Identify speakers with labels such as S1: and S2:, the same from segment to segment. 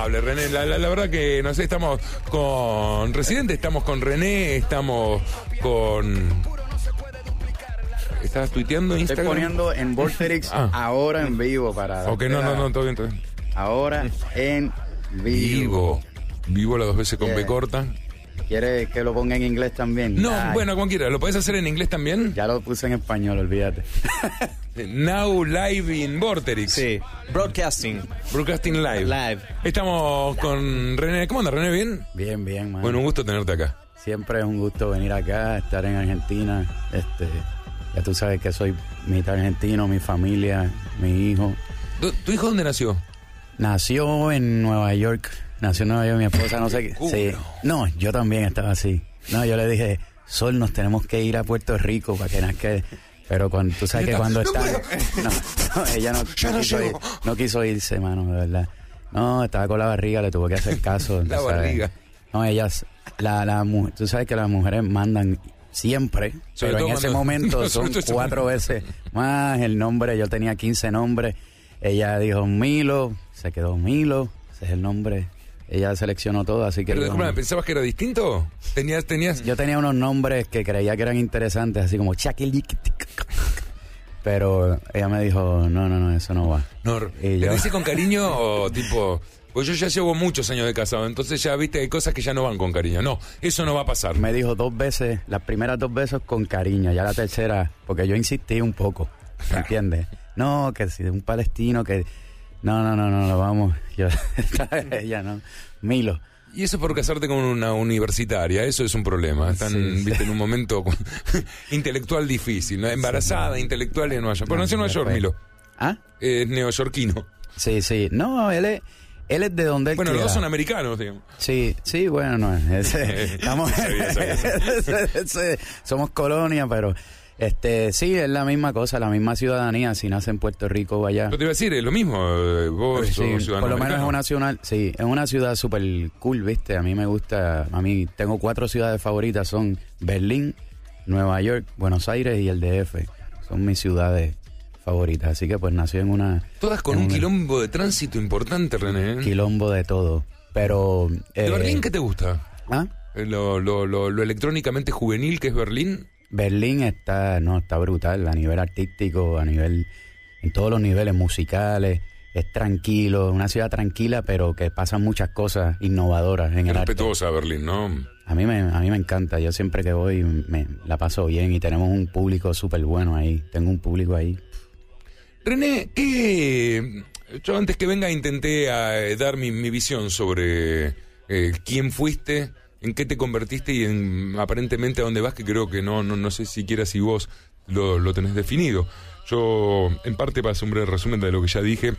S1: amable, René. La, la- la verdad que, no sé, estamos con Residente, estamos con René, estamos con... ¿Estás tuiteando
S2: Estoy
S1: Instagram?
S2: poniendo en Vorterix
S1: Ah.
S2: ahora en vivo para.
S1: Ok, no, no, no, todo bien, todo bien.
S2: Ahora en vivo.
S1: Vivo. Vivo las dos veces con
S2: Yeah.
S1: B corta.
S2: ¿Quieres que lo ponga en inglés también?
S1: No,
S2: Ay,
S1: bueno, como quieras. ¿Lo podés hacer en inglés también?
S2: Ya lo puse en español, olvídate.
S1: Now live in Vorterix.
S3: Sí, broadcasting.
S1: Broadcasting live.
S3: Live.
S1: Estamos con René. ¿Cómo anda, René? ¿Bien?
S2: Bien, bien, man.
S1: Bueno, un gusto tenerte acá.
S2: Siempre es un gusto venir acá, estar en Argentina. Este, ya tú sabes que soy mitad argentino, mi familia, mi hijo.
S1: ¿Tu, tu hijo dónde nació?
S2: Nació en Nueva York. Nació en Nueva York, mi esposa, no sé qué. Sí. No, yo también estaba así. No, yo le dije, Sol, nos tenemos que ir a Puerto Rico para que nazca. Pero cuando, tú sabes que cuando está. No, no, ella no, quiso ir, no quiso irse, mano, de verdad. No, estaba con la barriga, le tuvo que hacer caso.
S1: La
S2: sabes.
S1: barriga.
S2: No, ellas, la, la, mu- tú sabes que las mujeres mandan siempre,
S1: Sobre
S2: pero en ese momento son cuatro veces más el nombre. Yo tenía 15 nombres. Ella dijo Milo, se quedó Milo, ese es el nombre. Ella seleccionó todo, así que
S1: Pero
S2: yo,
S1: disculpa, ¿pensabas que era distinto? ¿Tenías, tenías...
S2: yo tenía unos nombres que creía que eran interesantes, así como Chakilic. Pero ella me dijo, no, no, no, eso no va.
S1: No,
S2: Y
S1: ¿Te
S2: yo-
S1: dice con cariño o tipo... Pues yo ya llevo muchos años de casado, entonces ya viste, hay cosas que ya no van con cariño. No, eso no va a pasar.
S2: Me dijo dos veces, las primeras dos veces con cariño, ya la tercera, porque yo insistí un poco, ¿me entiendes? No, que si un palestino que... No, no, no, no, no, vamos. Yo, ella no. Milo.
S1: Y eso por casarte con una universitaria, eso es un problema. Están,
S2: Sí, sí.
S1: viste, en un momento intelectual difícil, ¿no? Embarazada, intelectual en Nueva York. Bueno, nació en Nueva York, Milo.
S2: ¿Ah?
S1: Es neoyorquino.
S2: Sí, sí. No, él es, él es de donde él
S1: Bueno, los dos son americanos, digamos.
S2: Sí, sí, bueno, no es. ese- estamos,
S1: Sabía, sabía,
S2: ese- ese- somos colonia, pero este sí, es la misma cosa, la misma ciudadanía, si nace en Puerto Rico o allá.
S1: Yo te iba a decir, es lo mismo. eh, Vos
S2: Sí,
S1: sos ciudadano
S2: por lo menos es una ciudad, sí, es una ciudad súper cool, ¿viste? A mí me gusta, a mí tengo cuatro ciudades favoritas, son Berlín, Nueva York, Buenos Aires y el DF. Son mis ciudades favoritas, así que pues nació en una...
S1: Todas con un
S2: una-
S1: quilombo de tránsito importante, René. ¿eh?
S2: Quilombo de todo, pero...
S1: ¿De
S2: eh,
S1: Berlín qué te gusta?
S2: ¿ah?
S1: Eh, Lo, lo, lo, lo electrónicamente juvenil que es Berlín.
S2: Berlín está, no, está brutal a nivel artístico, a nivel, en todos los niveles musicales. Es tranquilo, una ciudad tranquila, pero que pasan muchas cosas innovadoras en el arte.
S1: Respetuosa Berlín, ¿no?
S2: A mí me, a mí me encanta. Yo siempre que voy me la paso bien y tenemos un público súper bueno ahí. Tengo un público ahí.
S1: René, ¿qué...? Yo antes que venga intenté eh, dar mi, mi visión sobre eh, quién fuiste, en qué te convertiste y en aparentemente a dónde vas, que creo que no, no, no sé siquiera si vos lo, lo tenés definido. Yo, en parte, para hacer un breve resumen de lo que ya dije,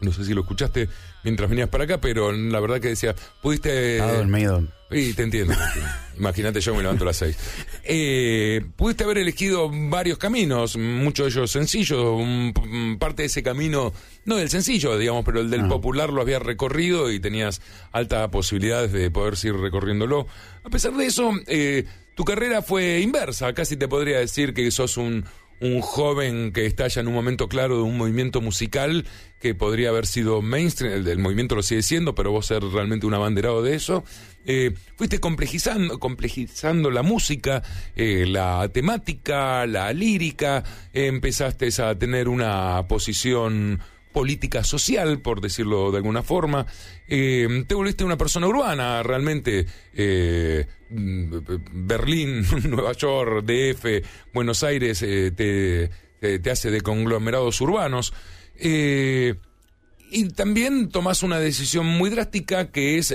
S1: no sé si lo escuchaste mientras venías para acá, pero la verdad que decía, pudiste...
S2: Estaba dormido.
S1: Sí, te entiendo. te entiendo. Imagínate, yo me levanto a las seis. Eh, pudiste haber elegido varios caminos, muchos de ellos sencillos, un- parte de ese camino, no del sencillo, digamos, pero el del
S2: Ah.
S1: popular lo habías recorrido y tenías altas posibilidades de poder seguir recorriéndolo. A pesar de eso, eh, tu carrera fue inversa. Casi te podría decir que sos un, un joven que estalla en un momento claro de un movimiento musical que podría haber sido mainstream, el movimiento lo sigue siendo, pero vos ser realmente un abanderado de eso. Eh, fuiste complejizando, complejizando la música, eh, la temática, la lírica, empezaste a tener una posición política social, por decirlo de alguna forma. Eh, te volviste una persona urbana, realmente. eh, mm, Berlín, Nueva York, DF, Buenos Aires, eh, te, te- hace de conglomerados urbanos. Y también tomas una decisión muy drástica que es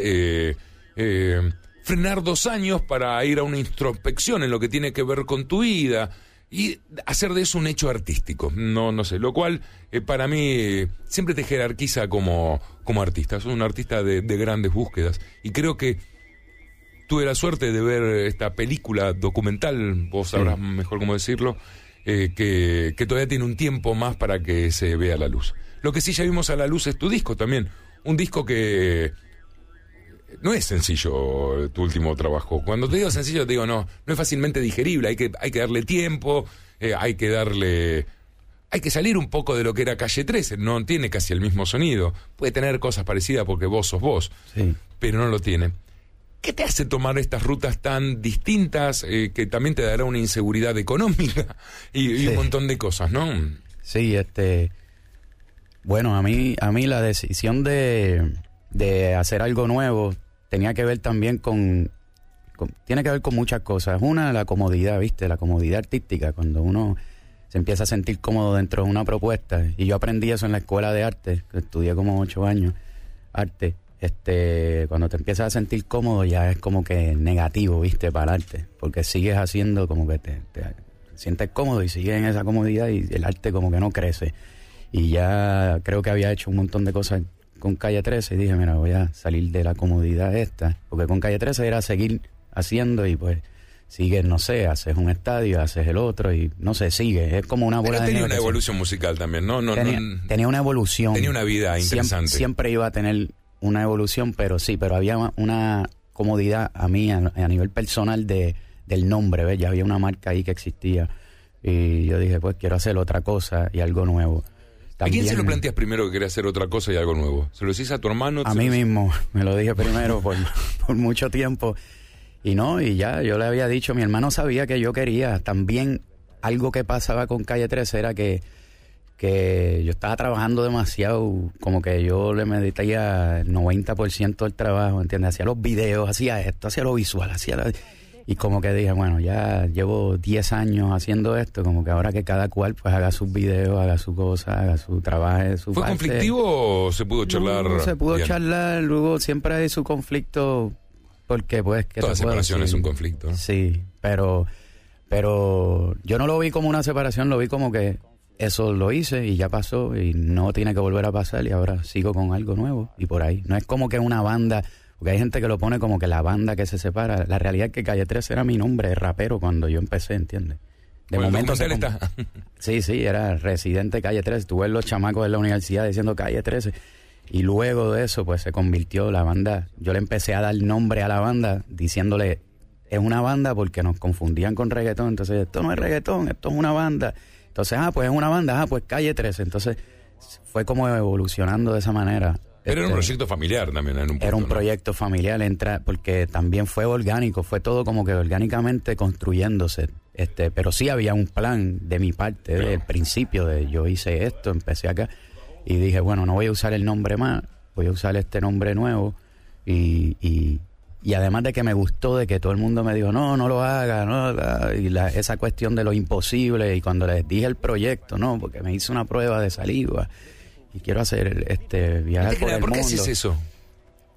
S1: frenar dos años para ir a una introspección en lo que tiene que ver con tu vida y hacer de eso un hecho artístico. No, no sé, lo cual eh, para mí eh, siempre te jerarquiza como, como artista. Sos un artista de, de grandes búsquedas y creo que tuve la suerte de ver esta película documental, vos sabrás mejor cómo decirlo, eh, que, que todavía tiene un tiempo más para que se vea la luz. Lo que sí ya vimos a la luz es tu disco también, un disco que no es sencillo tu último trabajo. Cuando te digo sencillo, te digo no, no es fácilmente digerible, hay que, hay que darle tiempo, eh, hay que darle hay que salir un poco de lo que era Calle 13. No tiene casi el mismo sonido. Puede tener cosas parecidas porque vos sos vos,
S2: Sí.
S1: pero no lo tiene. ¿Qué te hace tomar estas rutas tan distintas eh, que también te dará una inseguridad económica y, y
S2: Sí.
S1: un montón de cosas, ¿no?
S2: Sí, este. Bueno, a mí, a mí la decisión de, de hacer algo nuevo tenía que ver también con, Tiene que ver con muchas cosas. Una, la comodidad, ¿viste? La comodidad artística. Cuando uno se empieza a sentir cómodo dentro de una propuesta. Y yo aprendí eso en la escuela de arte, que estudié como ocho años, arte. Este, cuando te empiezas a sentir cómodo ya es como que negativo, ¿viste? Para el arte. Porque sigues haciendo como que te, te sientes cómodo y sigues en esa comodidad y el arte como que no crece. Y ya creo que había hecho un montón de cosas con Calle 13 y dije, mira, voy a salir de la comodidad esta. Porque con Calle 13 era seguir haciendo y pues sigues, no sé, haces un estadio, haces el otro y no sé, sigue. Es como una bola
S1: Pero tenía una evolución musical también, ¿no? no,
S2: tenía,
S1: no-
S2: tenía una evolución.
S1: tenía una vida interesante.
S2: Siempre, iba a tener una evolución, pero sí, pero había una- una comodidad a mí a, a nivel personal de, del nombre, ¿ves? Ya había una marca ahí que existía. Y yo dije, pues quiero hacer otra cosa y algo nuevo.
S1: ¿A quién se lo planteas primero que quería hacer otra cosa y algo nuevo? ¿Se lo decís a tu hermano?
S2: A
S1: ¿Se
S2: mí
S1: lo-
S2: mismo, me lo dije primero por, por mucho tiempo. Y no, y ya, yo le había dicho, mi hermano sabía que yo quería. También algo que pasaba con Calle 13 era que, que yo estaba trabajando demasiado, como que yo le meditaba el 90% del trabajo, ¿entiendes? Hacía los videos, hacía esto, hacía lo visual, hacía... la- Y como que dije, bueno, ya llevo 10 años haciendo esto, como que ahora que cada cual pues haga sus videos, haga su cosa, haga su trabajo, su
S1: ¿Fue
S2: parte.
S1: conflictivo o se pudo charlar?
S2: No, se pudo
S1: bien?
S2: charlar, luego siempre hay su conflicto, porque pues... ¿qué
S1: Toda separación es un conflicto. ¿no?
S2: Sí, pero, pero yo no lo vi como una separación, lo vi como que eso lo hice y ya pasó y no tiene que volver a pasar y ahora sigo con algo nuevo y por ahí. No es como que una banda, porque hay gente que lo pone como que la banda que se separa. La realidad es que Calle 13 era mi nombre de rapero cuando yo empecé, ¿entiendes? De
S1: Bueno,
S2: momento se
S1: está.
S2: Sí, sí, era residente calle 13. Tuve los chamacos de la universidad diciendo calle 13. Y luego de eso, pues se convirtió la banda. Yo le empecé a dar nombre a la banda diciéndole, es una banda porque nos confundían con reggaetón. Entonces, esto no es reggaetón, esto es una banda. Entonces, ah, pues es una banda, ah, pues calle 13. Entonces, fue como evolucionando de esa manera.
S1: Pero era un
S2: Este,
S1: proyecto familiar también en un punto,
S2: era un
S1: ¿no?
S2: proyecto familiar, entra, porque también fue orgánico, fue todo como que orgánicamente construyéndose. Este, pero sí había un plan de mi parte, desde el principio, de yo hice esto, empecé acá, y dije, bueno, no voy a usar el nombre más, voy a usar este nombre nuevo, y, y, y además de que me gustó, de que todo el mundo me dijo, no, no lo haga, no, la- y la- esa cuestión de lo imposible, y cuando les dije el proyecto, no, porque me hice una prueba de saliva, y quiero hacer este viajar
S1: Antes que
S2: por el
S1: ¿Por qué
S2: mundo.
S1: haces eso?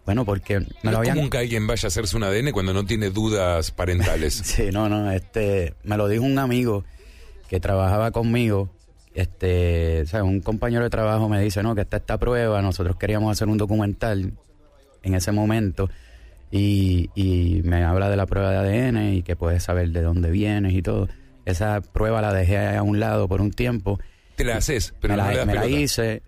S2: Bueno, porque me
S1: No
S2: lo
S1: es
S2: habían...
S1: común que alguien vaya a hacerse un ADN cuando no tiene dudas parentales.
S2: Sí, no, no, este, me lo dijo un amigo que trabajaba conmigo, este, o sea, un compañero de trabajo me dice, no, que está esta prueba, nosotros queríamos hacer un documental en ese momento y, y me habla de la prueba de ADN y que puedes saber de dónde vienes y todo. Esa prueba la dejé a un lado por un tiempo
S1: Te la haces, pero
S2: me
S1: no
S2: la, me la hice,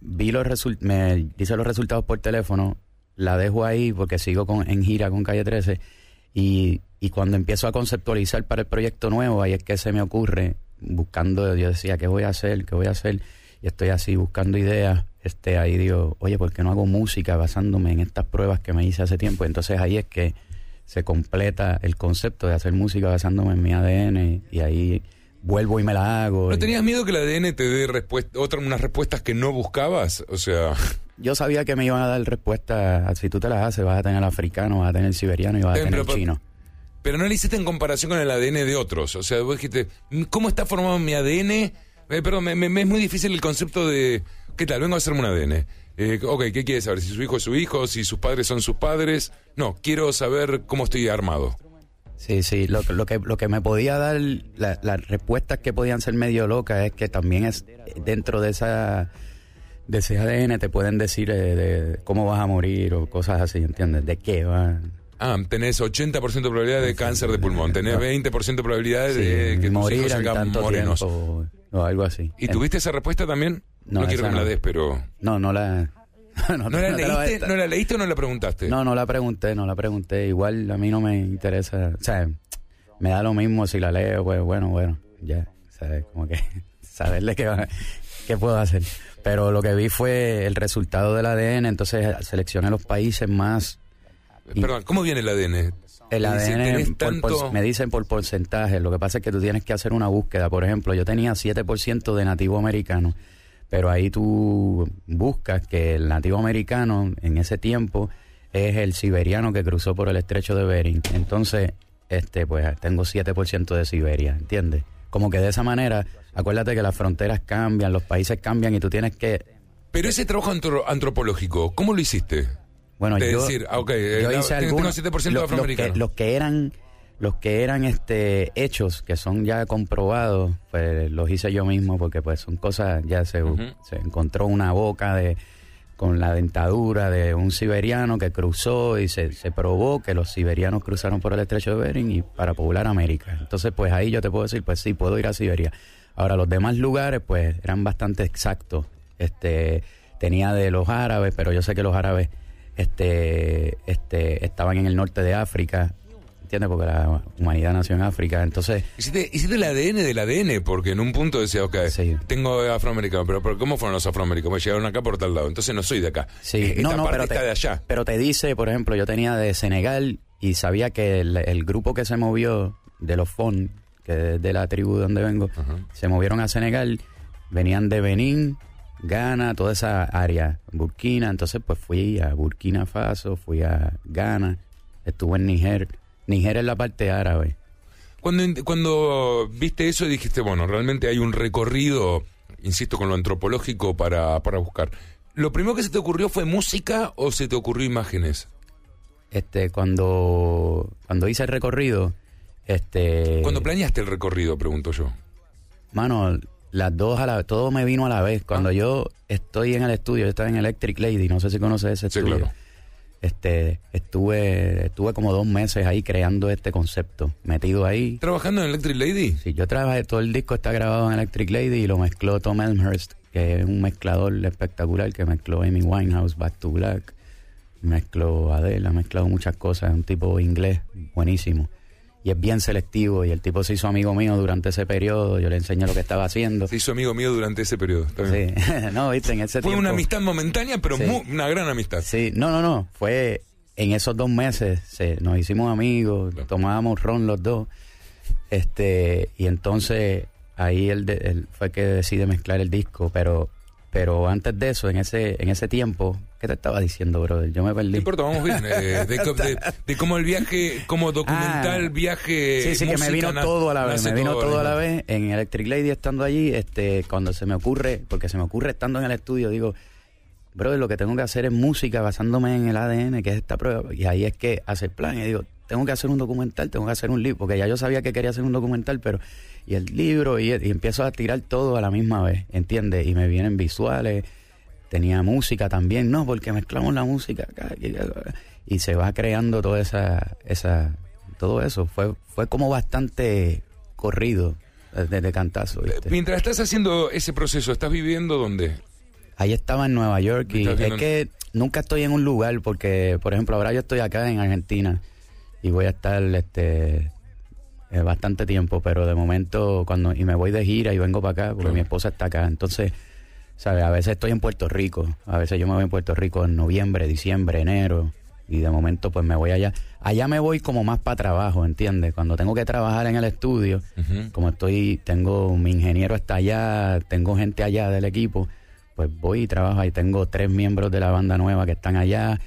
S2: vi los me hice los resultados por teléfono, la dejo ahí porque sigo con, en gira con Calle 13 y, y cuando empiezo a conceptualizar para el proyecto nuevo, ahí es que se me ocurre, buscando, yo decía, ¿qué voy a hacer? ¿Qué voy a hacer? Y estoy así buscando ideas, este, ahí digo, oye, ¿por qué no hago música basándome en estas pruebas que me hice hace tiempo? Entonces ahí es que se completa el concepto de hacer música basándome en mi ADN y ahí vuelvo y me la hago.
S1: ¿No
S2: y-
S1: tenías miedo que el ADN te dé respuesta, otra, unas respuestas que no buscabas? O sea,
S2: Yo sabía que me iban a dar respuesta, si tú te las haces, vas a tener africano, vas a tener siberiano y vas a tener
S1: pero-
S2: chino.
S1: pero no lo hiciste en comparación con el ADN de otros. O sea, vos dijiste, ¿cómo está formado mi ADN? Eh, perdón, me, me- me es muy difícil el concepto de, ¿qué tal? Vengo a hacerme un ADN. Eh, ok, ¿qué quieres saber? Si su hijo es su hijo, si sus padres son sus padres. No, quiero saber cómo estoy armado.
S2: Sí, sí, lo, lo que, lo que me podía dar, la- las respuestas que podían ser medio locas es que también es dentro de esa de ese ADN te pueden decir eh, de cómo vas a morir o cosas así, ¿entiendes? De qué va.
S1: Ah, tenés 80% de probabilidad de cáncer de pulmón, tenés 20% de probabilidad de que tus
S2: morir
S1: hijos
S2: en
S1: salgan morenos.
S2: tiempo o algo así.
S1: ¿Y tuviste esa respuesta también?
S2: No,
S1: No, quiero que me la
S2: no.
S1: des, pero...
S2: No, no la...
S1: ¿No la,
S2: te la-
S1: leíste, ¿No la leíste o no la preguntaste?
S2: No, no la pregunté, no la pregunté. Igual a mí no me interesa, o sea, me da lo mismo si la leo, pues bueno, bueno, ya, ¿sabes? Como que saberle qué, qué puedo hacer. Pero lo que vi fue el resultado del ADN, entonces seleccioné los países más...
S1: Perdón, ¿cómo viene el ADN?
S2: El ADN me dicen por porcentaje. Lo que pasa es que tú tienes que hacer una búsqueda. Por ejemplo, yo tenía 7% de nativo americano, pero ahí tú buscas que el nativo americano en ese tiempo es el siberiano que cruzó por el estrecho de Bering. Entonces, este, pues tengo 7% de Siberia, ¿entiendes? Como que de esa manera, acuérdate que las fronteras cambian, los países cambian y tú tienes que...
S1: Pero ese trabajo antropológico, ¿cómo lo hiciste?
S2: Bueno, yo,
S1: decir, ah, okay, yo
S2: hice algunos, 7% los, que, los que eran los que eran este hechos que son ya comprobados pues los hice yo mismo porque pues son cosas ya se, se encontró una boca de con la dentadura de un siberiano que cruzó y se, se, probó que los siberianos cruzaron por el estrecho de Bering y para poblar América. Entonces, pues ahí yo te puedo decir, pues sí, puedo ir a Siberia. Ahora, los demás lugares, pues eran bastante exactos. Este, tenía de los árabes, pero yo sé que los árabes este, este, estaban en el norte de África, ¿entiendes? Porque la humanidad nació en África, entonces...
S1: Hiciste, hiciste el ADN del ADN, porque en un punto decía, ok, tengo afroamericano, pero, pero ¿cómo fueron los afroamericanos? Me llegaron acá por tal lado, entonces no soy de acá.
S2: Sí, no, no, pero te, de allá. Pero te dice, por ejemplo, yo tenía de Senegal y sabía que el, grupo que se movió de los FON, que es de la tribu de donde vengo, se movieron a Senegal, venían de Benín, Ghana, toda esa área, Burkina, entonces pues fui a Burkina Faso, fui a Ghana, estuve en Niger Nigeria es la parte árabe.
S1: Cuando, cuando viste eso dijiste, bueno, realmente hay un recorrido, insisto, con lo antropológico para, para buscar. ¿Lo primero que se te ocurrió fue música o se te ocurrió imágenes?
S2: Este, cuando, cuando hice el recorrido, este...
S1: ¿Cuándo planeaste el recorrido, pregunto yo?
S2: Mano, las dos a la todo me vino a la vez. Cuando ah. yo estoy en el estudio, yo estaba en Electric Lady, no sé si conoces ese sí, estudio. Claro este estuve estuve como dos meses ahí creando este concepto metido ahí.
S1: Trabajando en Electric Lady
S2: sí yo trabajé todo el disco está grabado en Electric Lady y lo mezcló Tom Elmhurst que es un mezclador espectacular que mezcló Amy Winehouse Back to Black mezcló Adele ha mezclado muchas cosas es un tipo inglés buenísimo y es bien selectivo y el tipo se hizo amigo mío durante ese periodo, yo le enseñé lo que estaba haciendo.
S1: Se hizo amigo mío durante ese periodo.
S2: Sí, no, viste, en ese
S1: Fue una amistad momentánea, pero una gran amistad.
S2: Sí, no, no, no, fue en esos dos meses nos hicimos amigos, tomábamos ron los dos, este, y entonces ahí él, él fue que decide mezclar el disco, pero pero antes de eso, en ese, en ese tiempo, ¿qué te estaba diciendo, brother? Yo me perdí. No
S1: importa, vamos bien. Eh, de, cómo el viaje, como documental, ah, viaje.
S2: Sí, sí, que me vino todo a la vez. Me vino todo, a la vez. En Electric Lady estando allí, este, cuando se me ocurre, porque se me ocurre estando en el estudio, digo, brother, lo que tengo que hacer es música basándome en el ADN, que es esta prueba. Y ahí es que hace el plan. Y digo, tengo que hacer un documental, tengo que hacer un libro, porque ya yo sabía que quería hacer un documental, pero y el libro y, empiezo a tirar todo a la misma vez, ¿entiendes? Y me vienen visuales, tenía música también, no, porque mezclamos la música acá y, se va creando toda esa, esa, todo eso. Fue, fue como bastante corrido desde cantazo.
S1: Mientras estás haciendo ese proceso, ¿estás viviendo dónde?
S2: Ahí estaba en Nueva York y es que nunca estoy en un lugar porque, por ejemplo, ahora yo estoy acá en Argentina y voy a estar este es bastante tiempo, pero de momento cuando y me voy de gira y vengo para acá porque mi esposa está acá, entonces, ¿sabes? A veces estoy en Puerto Rico, a veces yo me voy en Puerto Rico en noviembre, diciembre, enero y de momento pues me voy allá. Allá me voy como más para trabajo, ¿entiendes? Cuando tengo que trabajar en el estudio, como estoy, tengo mi ingeniero está allá, tengo gente allá del equipo, pues voy y trabajo ahí, tengo tres miembros de la banda nueva que están allá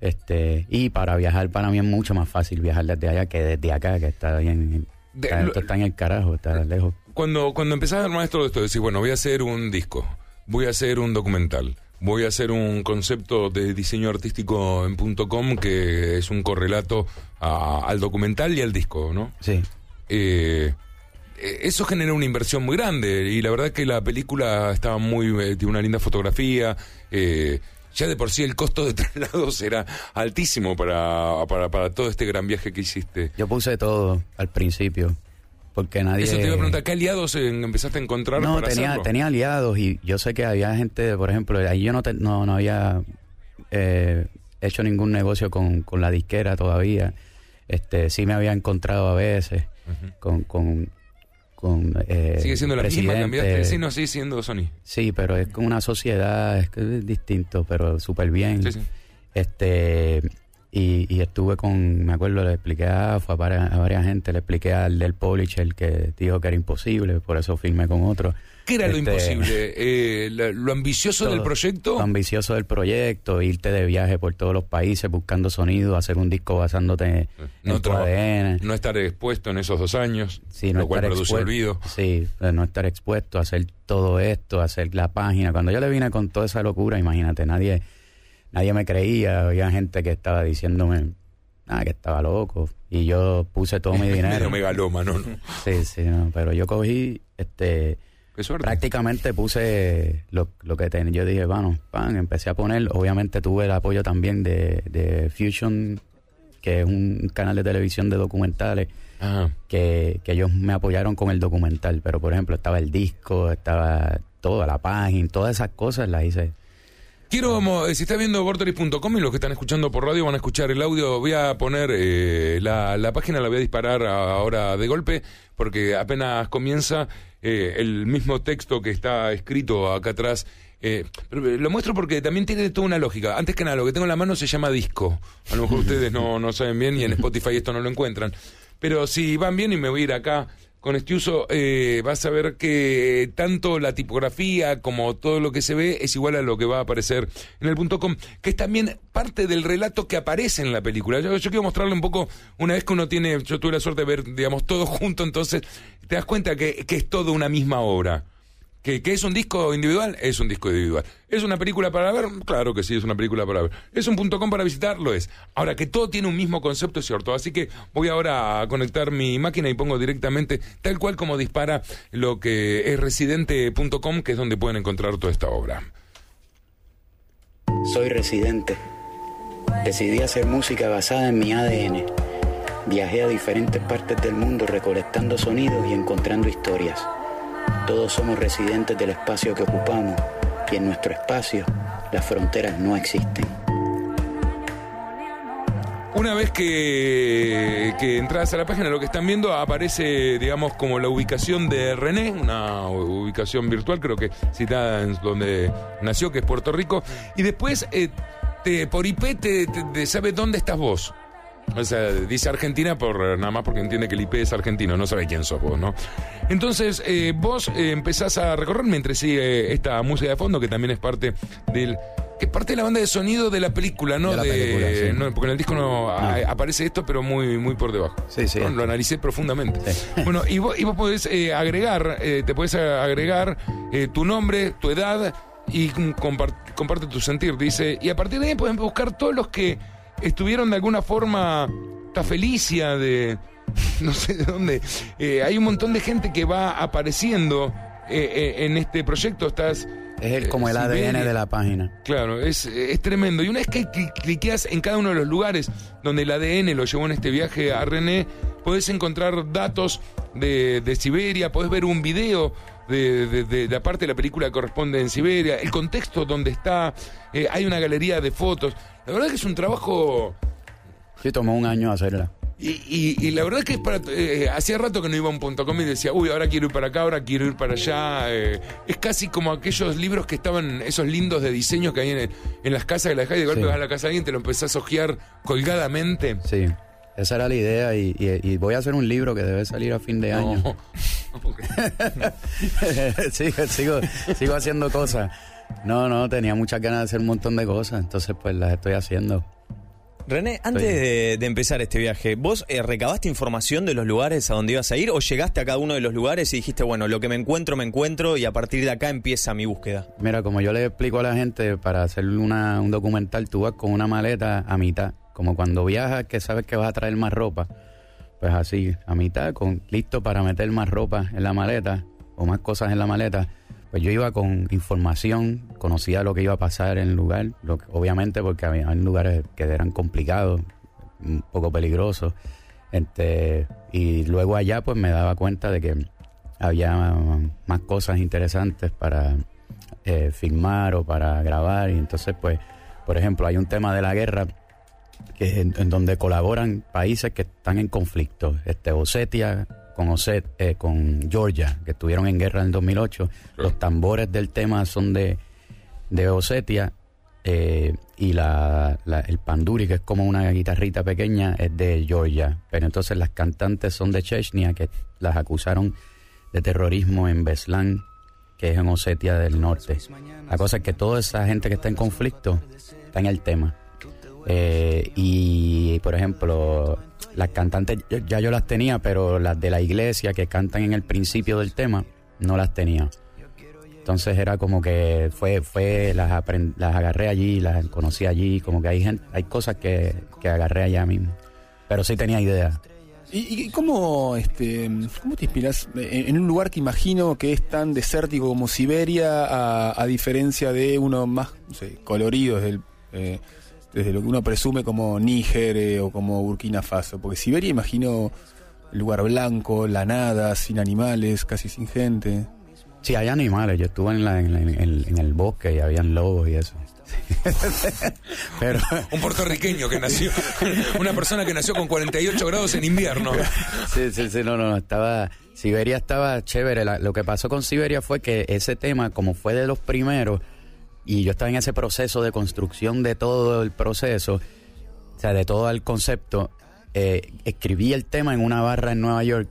S2: este, y para viajar para mí es mucho más fácil viajar desde allá que desde acá, que está bien. está, en el carajo, está lejos.
S1: Cuando, cuando empezás a armar esto, esto, decís, bueno, voy a hacer un disco, voy a hacer un documental, voy a hacer un concepto de diseño artístico en .com que es un correlato al documental y al disco, ¿no?
S2: Sí.
S1: Eh, eso genera una inversión muy grande y la verdad que la película estaba muy eh, tiene una linda fotografía eh, ya de por sí el costo de traslado será altísimo para, para, todo este gran viaje que hiciste.
S2: Yo puse todo al principio. Porque nadie.
S1: Eso te iba a preguntar, ¿qué aliados empezaste a encontrar
S2: no,
S1: para
S2: tenía, tenía aliados y yo sé que había gente, por ejemplo, ahí yo no, no, había eh, hecho ningún negocio con, con la disquera todavía. Este, sí me había encontrado a veces con, con con eh,
S1: ¿Sigue siendo la misma? ¿Cambiaste? Sí, no, sigue siendo Sony.
S2: Sí, pero es como una sociedad, es, que es distinto, pero súper bien.
S1: Sí, sí.
S2: Este, y, y estuve con, me acuerdo, le expliqué a, fue a, varias, a varias gente, le expliqué al del publisher que dijo que era imposible, por eso firmé con otro.
S1: ¿Qué era lo
S2: Este,
S1: imposible? Eh, la- ¿Lo ambicioso del proyecto?
S2: Lo ambicioso del proyecto, irte de viaje por todos los países buscando sonido, hacer un disco basándote
S1: No
S2: en tu ADN.
S1: No estar expuesto en esos dos años,
S2: Sí, no
S1: lo cual produce
S2: expuesto-
S1: olvido.
S2: Sí, de no estar expuesto hacer todo esto, hacer la página. Cuando yo le vine con toda esa locura, imagínate, nadie, nadie me creía. Había gente que estaba diciéndome ah, que estaba loco. Y yo puse todo mi dinero.
S1: megalómano, ¿no?
S2: Sí, sí, no, pero yo cogí, este,
S1: Qué suerte.
S2: prácticamente puse lo, lo que tenía. Yo dije, bueno, pan, empecé a poner. Obviamente tuve el apoyo también de, de Fusion, que es un canal de televisión de documentales que, que ellos me apoyaron con el documental, pero por ejemplo estaba el disco, estaba toda la página, todas esas cosas las hice.
S1: Quiero, eh, si está viendo Vorteris.com y los que están escuchando por radio van a escuchar el audio, voy a poner eh, la, la página, la voy a disparar ahora de golpe, porque apenas comienza eh, el mismo texto que está escrito acá atrás. eh, pero lo muestro porque también tiene toda una lógica. Antes que nada, lo que tengo en la mano se llama disco. A lo mejor ustedes no, no saben bien y en Spotify esto no lo encuentran. Pero si van bien y me voy a ir acá con este uso, eh, vas a ver que tanto la tipografía como todo lo que se ve es igual a lo que va a aparecer en el punto com, que es también parte del relato que aparece en la película. Yo, yo quiero mostrarle un poco, una vez que uno tiene, yo tuve la suerte de ver, digamos, todo junto, entonces te das cuenta que, que es todo una misma obra. ¿Que, es un disco individual? Es un disco individual. ¿Es una película para ver? Claro que sí, es una película para ver. ¿Es un punto com para visitar? Lo es. Ahora, que todo tiene un mismo concepto, es cierto. Así que voy ahora a conectar mi máquina y pongo directamente, tal cual como dispara lo que es residente.com, que es donde pueden encontrar toda esta obra.
S2: Soy residente. Decidí hacer música basada en mi ADN. Viajé a diferentes partes del mundo recolectando sonidos y encontrando historias. Todos somos residentes del espacio que ocupamos y en nuestro espacio las fronteras no existen.
S1: Una vez que, entras a la página, lo que están viendo aparece, digamos, como la ubicación de René, una ubicación virtual, creo que citada en donde nació, que es Puerto Rico, y después eh, te, por IP te, te- te sabe dónde estás vos. O sea, dice Argentina por nada más porque entiende que el IP es argentino, no sabe quién sos vos, ¿no? Entonces, eh, vos eh, empezás a recorrer mientras sigue esta música de fondo, que también es parte del. que es parte de la banda de sonido de la película, ¿no?
S2: De la película, sí.
S1: no, porque en el disco no, a- aparece esto, pero muy, muy por debajo.
S2: Sí, sí.
S1: No, Lo analicé profundamente.
S2: Sí.
S1: Bueno, y vos, y vos podés eh, agregar, eh, te podés agregar eh, tu nombre, tu edad y compar- comparte tu sentir. Dice, y a partir de ahí pueden buscar todos los que estuvieron de alguna forma, esta Felicia de no sé de dónde. Eh, hay un montón de gente que va apareciendo eh, eh, en este proyecto. Estás.
S2: Es el, como el ADN
S1: Siberia.
S2: de la página.
S1: Claro, es, es tremendo. Y una vez que cli- cliqueas en cada uno de los lugares donde el ADN lo llevó en este viaje a René, podés encontrar datos de, de Siberia, podés ver un video de, de- de la parte de la película que corresponde en Siberia, el contexto donde está, eh, hay una galería de fotos. La verdad que es un trabajo...
S2: Sí, tomó un año hacerla.
S1: Y, y- y la verdad que es para, eh, hacía rato que no iba a un punto com y decía, uy, ahora quiero ir para acá, ahora quiero ir para allá. eh, es casi como aquellos libros que estaban, esos lindos de diseño que hay en, en las casas que la dejás y de golpe
S2: Sí.
S1: vas a la casa de alguien, te lo empezás a ojear colgadamente.
S2: Sí, esa era la idea y, y- y voy a hacer un libro que debe salir a fin de año.
S1: No.
S2: sigo, sigo, sigo haciendo cosas. No, no, tenía muchas ganas de hacer un montón de cosas, entonces pues las estoy haciendo.
S3: René, antes de, de empezar este viaje, ¿vos eh, recabaste información de los lugares a donde ibas a ir o llegaste a cada uno de los lugares y dijiste, bueno, lo que me encuentro, me encuentro y a partir de acá empieza mi búsqueda?
S2: Mira, como yo le explico a la gente, para hacer una, un documental tú vas con una maleta a mitad, como cuando viajas que sabes que vas a traer más ropa, pues así, a mitad, con listo para meter más ropa en la maleta o más cosas en la maleta. Pues yo iba con información, conocía lo que iba a pasar en el lugar, obviamente porque había lugares que eran complicados, un poco peligrosos. Este, y luego allá pues me daba cuenta de que había más cosas interesantes para eh, filmar o para grabar. Y entonces, pues, por ejemplo, hay un tema de la guerra que en, en donde colaboran países que están en conflicto. Este, Osetia con Oset, eh, con Georgia, que estuvieron en guerra en el 2008. Los tambores del tema son de, de Osetia eh, y la, la- el panduri, que es como una guitarrita pequeña, es de Georgia. Pero entonces las cantantes son de Chechnya, que las acusaron de terrorismo en Beslan, que es en Osetia del Norte. La cosa es que toda esa gente que está en conflicto está en el tema. Eh, y, por ejemplo, las cantantes ya yo las tenía, pero las de la iglesia que cantan en el principio del tema, no las tenía. Entonces era como que fue, fue las, las agarré allí, las conocí allí, como que hay, gente, hay cosas que, que agarré allá mismo. Pero sí tenía idea.
S4: ¿Y, y cómo, este, cómo te inspiras en, en un lugar que imagino que es tan desértico como Siberia, a, a diferencia de uno más no sé, colorido eh, desde lo que uno presume como Níger eh, o como Burkina Faso? Porque Siberia imagino lugar blanco, la nada, sin animales, casi sin gente.
S2: Sí, hay animales. Yo estuve en, la- en la- en el, en el bosque y habían lobos y eso. Pero
S1: Un puertorriqueño que nació, una persona que nació con 48 grados en invierno.
S2: sí, sí, sí, no, no, no, estaba, Siberia estaba chévere. La- lo que pasó con Siberia fue que ese tema, como fue de los primeros, y yo estaba en ese proceso de construcción de todo el proceso, o sea, de todo el concepto, eh, escribí el tema en una barra en Nueva York,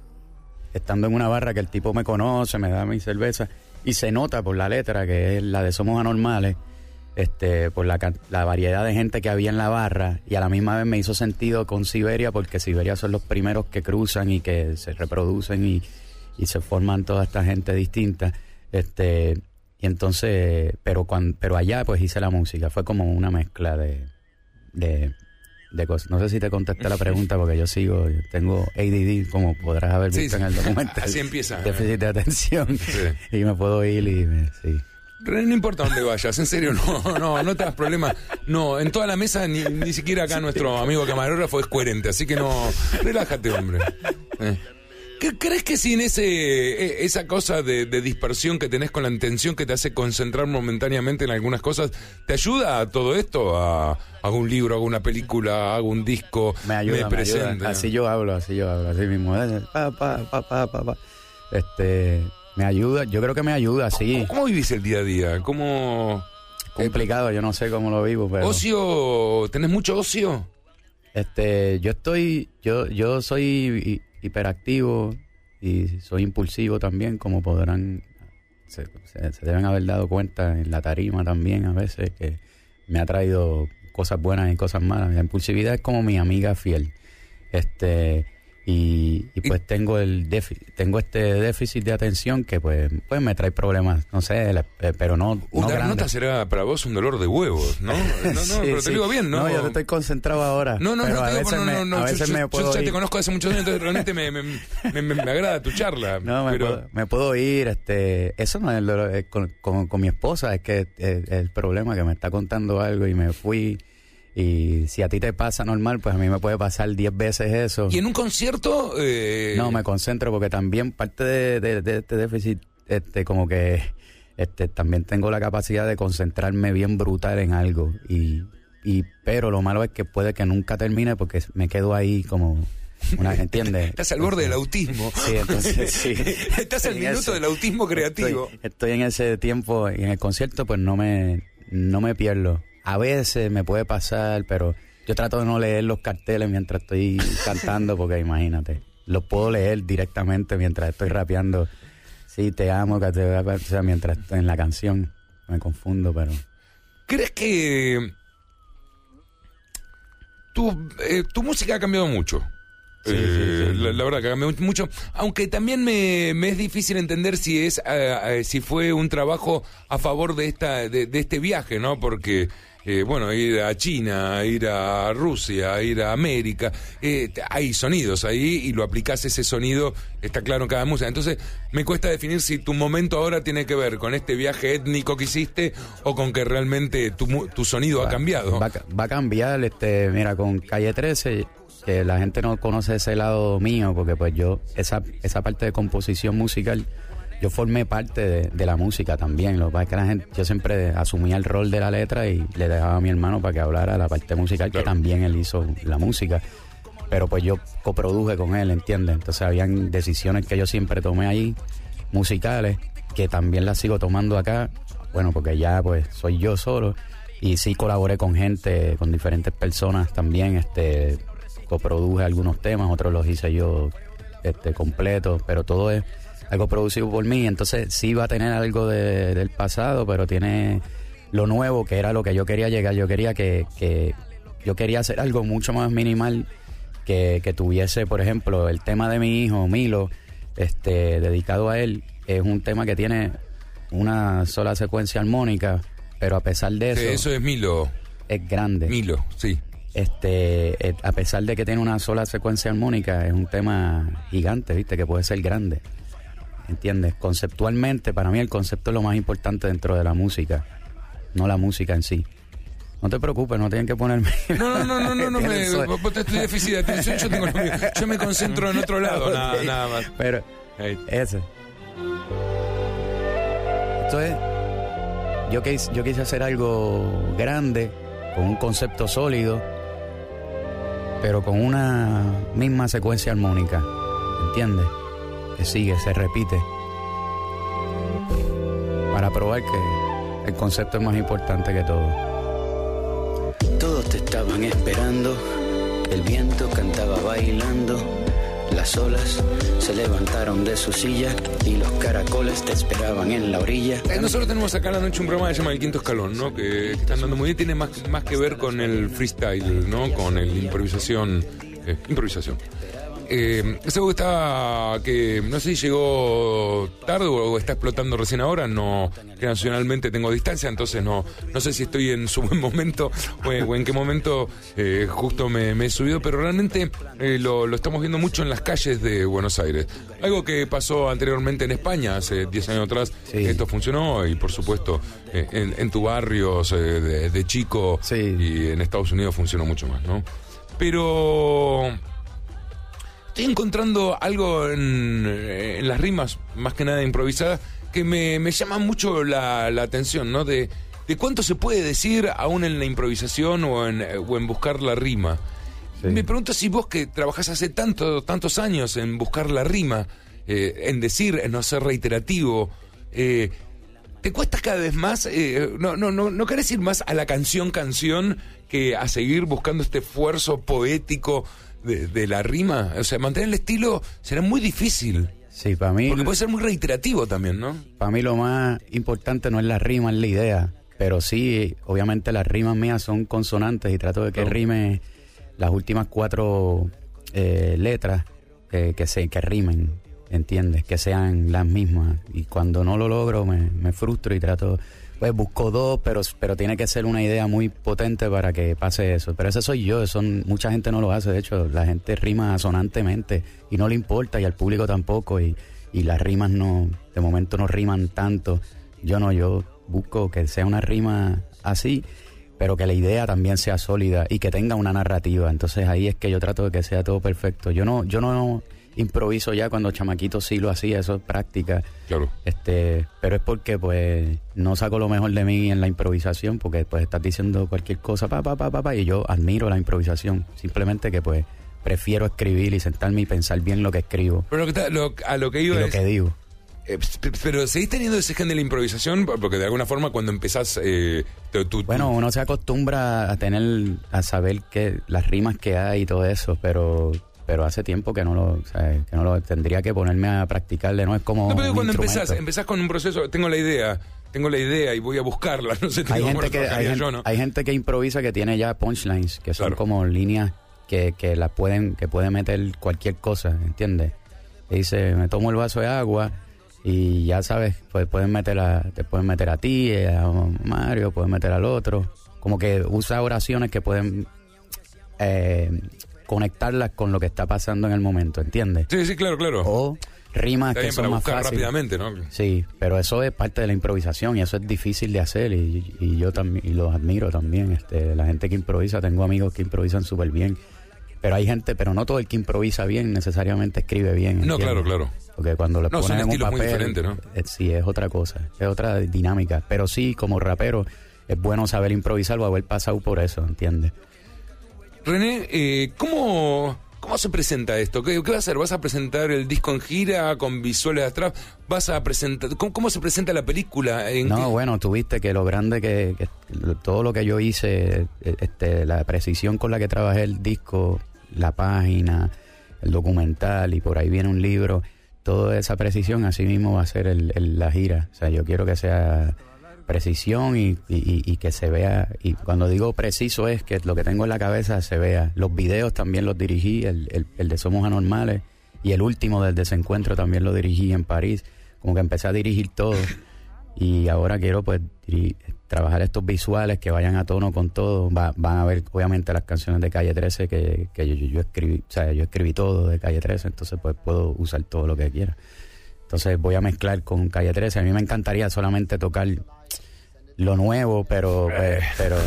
S2: estando en una barra que el tipo me conoce, me da mi cerveza, y se nota por la letra, que es la de Somos Anormales, este, por la, la variedad de gente que había en la barra y a la misma vez me hizo sentido con Siberia porque Siberia son los primeros que cruzan y que se reproducen y, y se forman toda esta gente distinta. Este, y entonces, pero cuando, pero allá pues hice la música, fue como una mezcla de, de, de cosas. No sé si te contesté la pregunta porque yo sigo, yo tengo ADD como podrás haber visto
S1: sí.
S2: en el documental.
S1: Así empieza.
S2: Déficit de atención.
S1: Sí.
S2: Y me puedo ir y me, sí.
S1: No importa dónde vayas, en serio, no, no, no te das problema. No, en toda la mesa, ni, ni siquiera acá nuestro amigo camarógrafo es coherente, así que no, relájate, hombre. Eh. ¿Qué, ¿Crees que sin ese, e- esa cosa de, de dispersión que tenés con la intención que te hace concentrar momentáneamente en algunas cosas, te ayuda a todo esto? A, hago un libro, hago una película, hago un disco,
S2: Me ayuda, me ayuda.
S1: presento.
S2: Así yo hablo, así yo hablo, así mismo. Eh, Pa, pa, pa, pa, pa, pa. Este, me ayuda, yo creo que me ayuda, sí.
S1: ¿Cómo vivís el día a día? ¿Cómo...
S2: Complicado, yo no sé cómo lo vivo, pero
S1: ¿Ocio? ¿Tenés mucho ocio?
S2: este, yo estoy, yo, yo soy hiperactivo y soy impulsivo también, como podrán, se, se- deben haber dado cuenta en la tarima también a veces que me ha traído cosas buenas y cosas malas. La impulsividad es como mi amiga fiel. Este, y, y pues tengo el défi- tengo este déficit de atención que pues, pues me trae problemas, no sé, la- eh, pero no, no
S1: Una
S2: grandes.
S1: nota será para vos un dolor de huevos, ¿no? No, no,
S2: Sí,
S1: pero te digo bien, ¿no?
S2: No, yo estoy concentrado ahora.
S1: No, no,
S2: pero
S1: no,
S2: a
S1: digo,
S2: veces,
S1: no,
S2: me,
S1: no, no,
S2: a
S1: yo-
S2: veces
S1: yo,
S2: me
S1: yo
S2: puedo
S1: ya
S2: ir.
S1: te conozco hace muchos años, entonces realmente me, me, me- me- me agrada tu charla.
S2: No, me,
S1: pero,
S2: puedo, me puedo ir, este, eso no es el dolor, eh, con, con- con mi esposa, es que eh, el problema que me está contando algo y me fui, y si a ti te pasa normal, pues a mí me puede pasar 10 veces eso.
S1: Y en un concierto... eh,
S2: No, me concentro porque también parte de, de- de este déficit, este, como que este, también tengo la capacidad de concentrarme bien brutal en algo. Y, y, pero lo malo es que puede que nunca termine porque me quedo ahí como una, ¿entiendes?
S1: Estás al borde del autismo.
S2: Sí, entonces sí.
S1: Estás al minuto del autismo creativo.
S2: Estoy, estoy en ese tiempo y en el concierto pues no me, no me pierdo. A veces me puede pasar, pero yo trato de no leer los carteles mientras estoy cantando porque imagínate, los puedo leer directamente mientras estoy rapeando. Sí, te amo, que te o sea, mientras estoy en la canción. Me confundo, pero...
S1: ¿Crees que tu, eh, tu música ha cambiado mucho?
S2: Sí,
S1: Eh,
S2: sí, sí.
S1: La, la verdad que ha cambiado mucho. Aunque también me, me es difícil entender si es eh, eh, si fue un trabajo a favor de esta de, de este viaje, ¿no? Porque eh, bueno, ir a China, ir a Rusia, ir a América, eh, hay sonidos ahí y lo aplicás ese sonido, está claro en cada música. Entonces, me cuesta definir si tu momento ahora tiene que ver con este viaje étnico que hiciste o con que realmente tu, tu sonido ha cambiado.
S2: Va, va a cambiar, este, mira, con Calle 13, que la gente no conoce ese lado mío, porque pues yo, esa, esa parte de composición musical, yo formé parte de, de la música también. Lo que pasa es que la gente, yo siempre asumía el rol de la letra y le dejaba a mi hermano para que hablara la parte musical,
S1: Claro.
S2: que también él hizo la música. pero pues yo coproduje con él, ¿entiendes? Entonces habían decisiones que yo siempre tomé ahí, musicales, que también las sigo tomando acá, bueno, porque ya pues soy yo solo y sí colaboré con gente, con diferentes personas también, este, coproduje algunos temas, otros los hice yo este, completos, pero todo es algo producido por mí, entonces sí va a tener algo de- del pasado, pero tiene lo nuevo, que era lo que yo quería llegar, yo quería que, que yo quería hacer algo mucho más minimal que, que tuviese, por ejemplo, el tema de mi hijo, Milo, este, dedicado a él, es un tema que tiene una sola secuencia armónica, pero a pesar de eso,
S1: Sí, eso es Milo.
S2: es grande.
S1: Milo, sí.
S2: Este, eh, a pesar de que tiene una sola secuencia armónica, es un tema gigante, ¿viste? Que puede ser grande. ¿Entiendes? Conceptualmente, para mí el concepto es lo más importante dentro de la música, no la música en sí. No te preocupes, no tienen que ponerme.
S1: No, no, no, no, no, me, vos tenés déficit de atención, yo tengo. Yo me concentro en otro lado, nada, nada más.
S2: Pero ese. Esto es. Yo quise, yo quise hacer algo grande, con un concepto sólido, pero con una misma secuencia armónica. ¿Entiendes? Que sigue, se repite. Para probar que el concepto es más importante que todo.
S5: Todos te estaban esperando, el viento cantaba bailando, las olas se levantaron de su silla y los caracoles te esperaban en la orilla.
S1: Eh, Nosotros tenemos acá en la noche un programa que se llama El Quinto Escalón, ¿no? Que, están dando muy bien. Tiene más, más que ver con el freestyle, ¿no? Con el improvisación. eh, improvisación. Eh, juego está que no sé si llegó tarde o está explotando recién ahora, no que nacionalmente tengo distancia, entonces no no sé si estoy en su buen momento o, en- o en qué momento eh, justo me, me he subido, pero realmente eh, lo, lo estamos viendo mucho en las calles de Buenos Aires. Algo que pasó anteriormente en España, hace 10 años atrás,
S2: Sí.
S1: esto funcionó y por supuesto eh, en, en tu barrio de, de chico
S2: Sí.
S1: y en Estados Unidos funcionó mucho más, ¿no? Pero estoy encontrando algo en, en las rimas, más que nada improvisadas, que me, me llama mucho la, la atención, ¿no? De, de cuánto se puede decir aún en la improvisación o en, o en buscar la rima.
S2: Sí.
S1: Me pregunto si vos que trabajás hace tanto, tantos años en buscar la rima, eh, en decir, en no ser reiterativo, eh, ¿te cuesta cada vez más? eh, no, no, no, ¿No querés ir más a la canción canción que a seguir buscando este esfuerzo poético de, de la rima? O sea, mantener el estilo será muy difícil.
S2: Sí, para mí.
S1: Porque puede ser muy reiterativo también, ¿no?
S2: Para mí lo más importante no es la rima, es la idea. Pero sí, obviamente las rimas mías son consonantes y trato de que
S1: Claro.
S2: rime las últimas cuatro eh, letras que, que, se, que rimen, ¿entiendes? Que sean las mismas. Y cuando no lo logro me, me frustro y trato, pues busco dos, pero, pero tiene que ser una idea muy potente para que pase eso. Pero ese soy yo, eso mucha gente no lo hace. De hecho, la gente rima asonantemente y no le importa y al público tampoco. Y, y las rimas no, de momento no riman tanto. Yo no, yo busco que sea una rima así, pero que la idea también sea sólida y que tenga una narrativa. Entonces ahí es que yo trato de que sea todo perfecto. Yo no, yo no improviso ya cuando chamaquito sí lo hacía, eso es práctica.
S1: Claro.
S2: Este, pero es porque pues no saco lo mejor de mí en la improvisación, porque pues estás diciendo cualquier cosa, pa, pa, pa, pa, pa, y yo admiro la improvisación. Simplemente que pues prefiero escribir y sentarme y pensar bien lo que escribo
S1: Pero lo que está- lo- a lo que
S2: y
S1: iba
S2: lo
S1: es...
S2: que digo.
S1: eh, pero seguís teniendo ese gen de la improvisación, porque de alguna forma cuando empezás... Eh, tu- tu-
S2: Bueno, uno se acostumbra a tener, a saber que las rimas que hay y todo eso, pero pero hace tiempo que no lo, o sea, que no lo tendría que ponerme a practicarle, no es como
S1: No, pero cuando empezás, empezás con un proceso, tengo la idea, tengo la idea y voy a buscarla, no sé,
S2: hay gente que hay, gente-
S1: yo, ¿no?
S2: hay gente que improvisa que tiene ya punchlines que son
S1: Claro.
S2: como líneas que, que las pueden que pueden meter cualquier cosa ¿entiendes? Y dice me tomo el vaso de agua y ya sabes pues pueden meter a te pueden meter a ti a Mario pueden meter al otro como que usa oraciones que pueden eh, conectarlas con lo que está pasando en el momento ¿entiendes?
S1: Sí, sí, claro, claro.
S2: o rimas
S1: Está
S2: que
S1: bien
S2: son
S1: para
S2: más
S1: buscar
S2: fáciles
S1: rápidamente, ¿no?
S2: Sí, pero eso es parte de la improvisación y eso es difícil de hacer y, y yo también y los admiro también. Este, la gente que improvisa, tengo amigos que improvisan súper bien, pero hay gente, pero no todo el que improvisa bien necesariamente escribe bien.
S1: No, claro, claro.
S2: Porque cuando le
S1: No, son
S2: ponen en un
S1: muy
S2: papel,
S1: ¿no?
S2: eh, sí, es otra cosa, es otra dinámica. Pero sí, como rapero, es bueno saber improvisar o haber pasado por eso, ¿entiendes?
S1: René, eh, ¿cómo, ¿Cómo se presenta esto? ¿Qué, qué va a hacer? ¿Vas a presentar el disco en gira con visuales de atrás? ¿Vas a presentar... ¿Cómo, cómo se presenta la película? ¿En
S2: No,
S1: qué-
S2: bueno, tuviste que lo grande que, que- todo lo que yo hice, eh, este, la precisión con la que trabajé el disco, la página, el documental y por ahí viene un libro, toda esa precisión así mismo va a ser el- el- la gira. O sea, yo quiero que sea precisión y, y- y- que se vea, y cuando digo preciso es que lo que tengo en la cabeza se vea. Los videos también los dirigí, el, el- el de Somos Anormales y el último del desencuentro también lo dirigí en París, como que empecé a dirigir todo y ahora quiero pues trabajar estos visuales que vayan a tono con todo. Va- van a ver obviamente las canciones de Calle 13 que, que yo, yo- yo escribí, o sea, yo escribí todo de Calle 13, entonces pues puedo usar todo lo que quiera. Entonces voy a mezclar con Calle 13. A mí me encantaría solamente tocar lo nuevo, pero pues, pero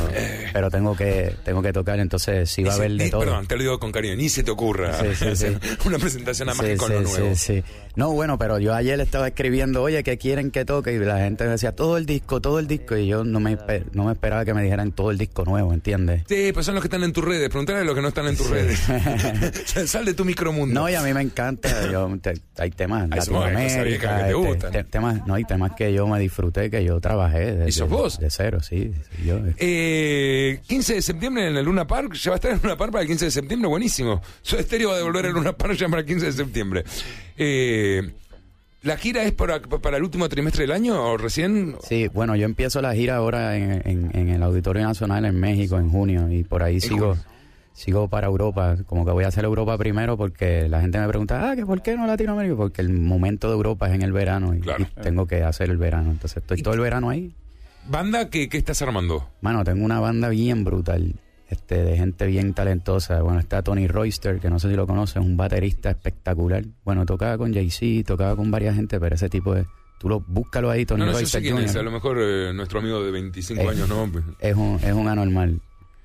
S2: pero tengo que tengo que tocar, entonces sí va a haber de todo.
S1: Perdón, te lo digo con cariño, ni se te ocurra
S2: Sí, sí, sí.
S1: una presentación nada más que con lo nuevo.
S2: sí, sí. No, bueno, pero yo ayer estaba escribiendo, oye, ¿qué quieren que toque? Y la gente me decía, todo el disco, todo el disco. Y yo no me, no me esperaba que me dijeran todo el disco nuevo, ¿entiendes?
S1: Sí, pues son los que están en tus redes. Preguntale a los que no están en tus redes. Sal de tu micromundo.
S2: No, y a mí me encanta. Yo, te- hay temas,
S1: Hay
S2: Latinoamérica,
S1: que te
S2: este,
S1: gustan.
S2: te- temas, no, hay temas que yo me disfruté, que yo trabajé. De,
S1: ¿Y sos
S2: de-
S1: vos?
S2: De cero, sí. sí, yo,
S1: Eh, 15 de septiembre en el Luna Park. Ya va a estar en Luna Park para el 15 de septiembre. Buenísimo. Su estéreo va a devolver el Luna Park ya para el 15 de septiembre. Eh, ¿La gira es para, para el último trimestre del año o recién?
S2: Sí, bueno, yo empiezo la gira ahora en, en- en el Auditorio Nacional en México en junio y por ahí sigo
S1: junio.
S2: sigo para Europa, como que voy a hacer Europa primero porque la gente me pregunta, ah, que ¿por qué no Latinoamérica? Porque el momento de Europa es en el verano y,
S1: Claro.
S2: y tengo que hacer el verano, entonces estoy todo el verano ahí.
S1: ¿Banda que, que estás armando?
S2: Mano, tengo una banda bien brutal, este, de gente bien talentosa. Bueno, está Tony Royster, que no sé si lo conoces, un baterista espectacular. Bueno, tocaba con Jay-Z, tocaba con varias gente, pero ese tipo de... Tú lo búscalo ahí, Tony
S1: No, no, yo sé quién es. A lo mejor eh, nuestro amigo de 25
S2: Eh,
S1: años, ¿no?
S2: es un, es un anormal,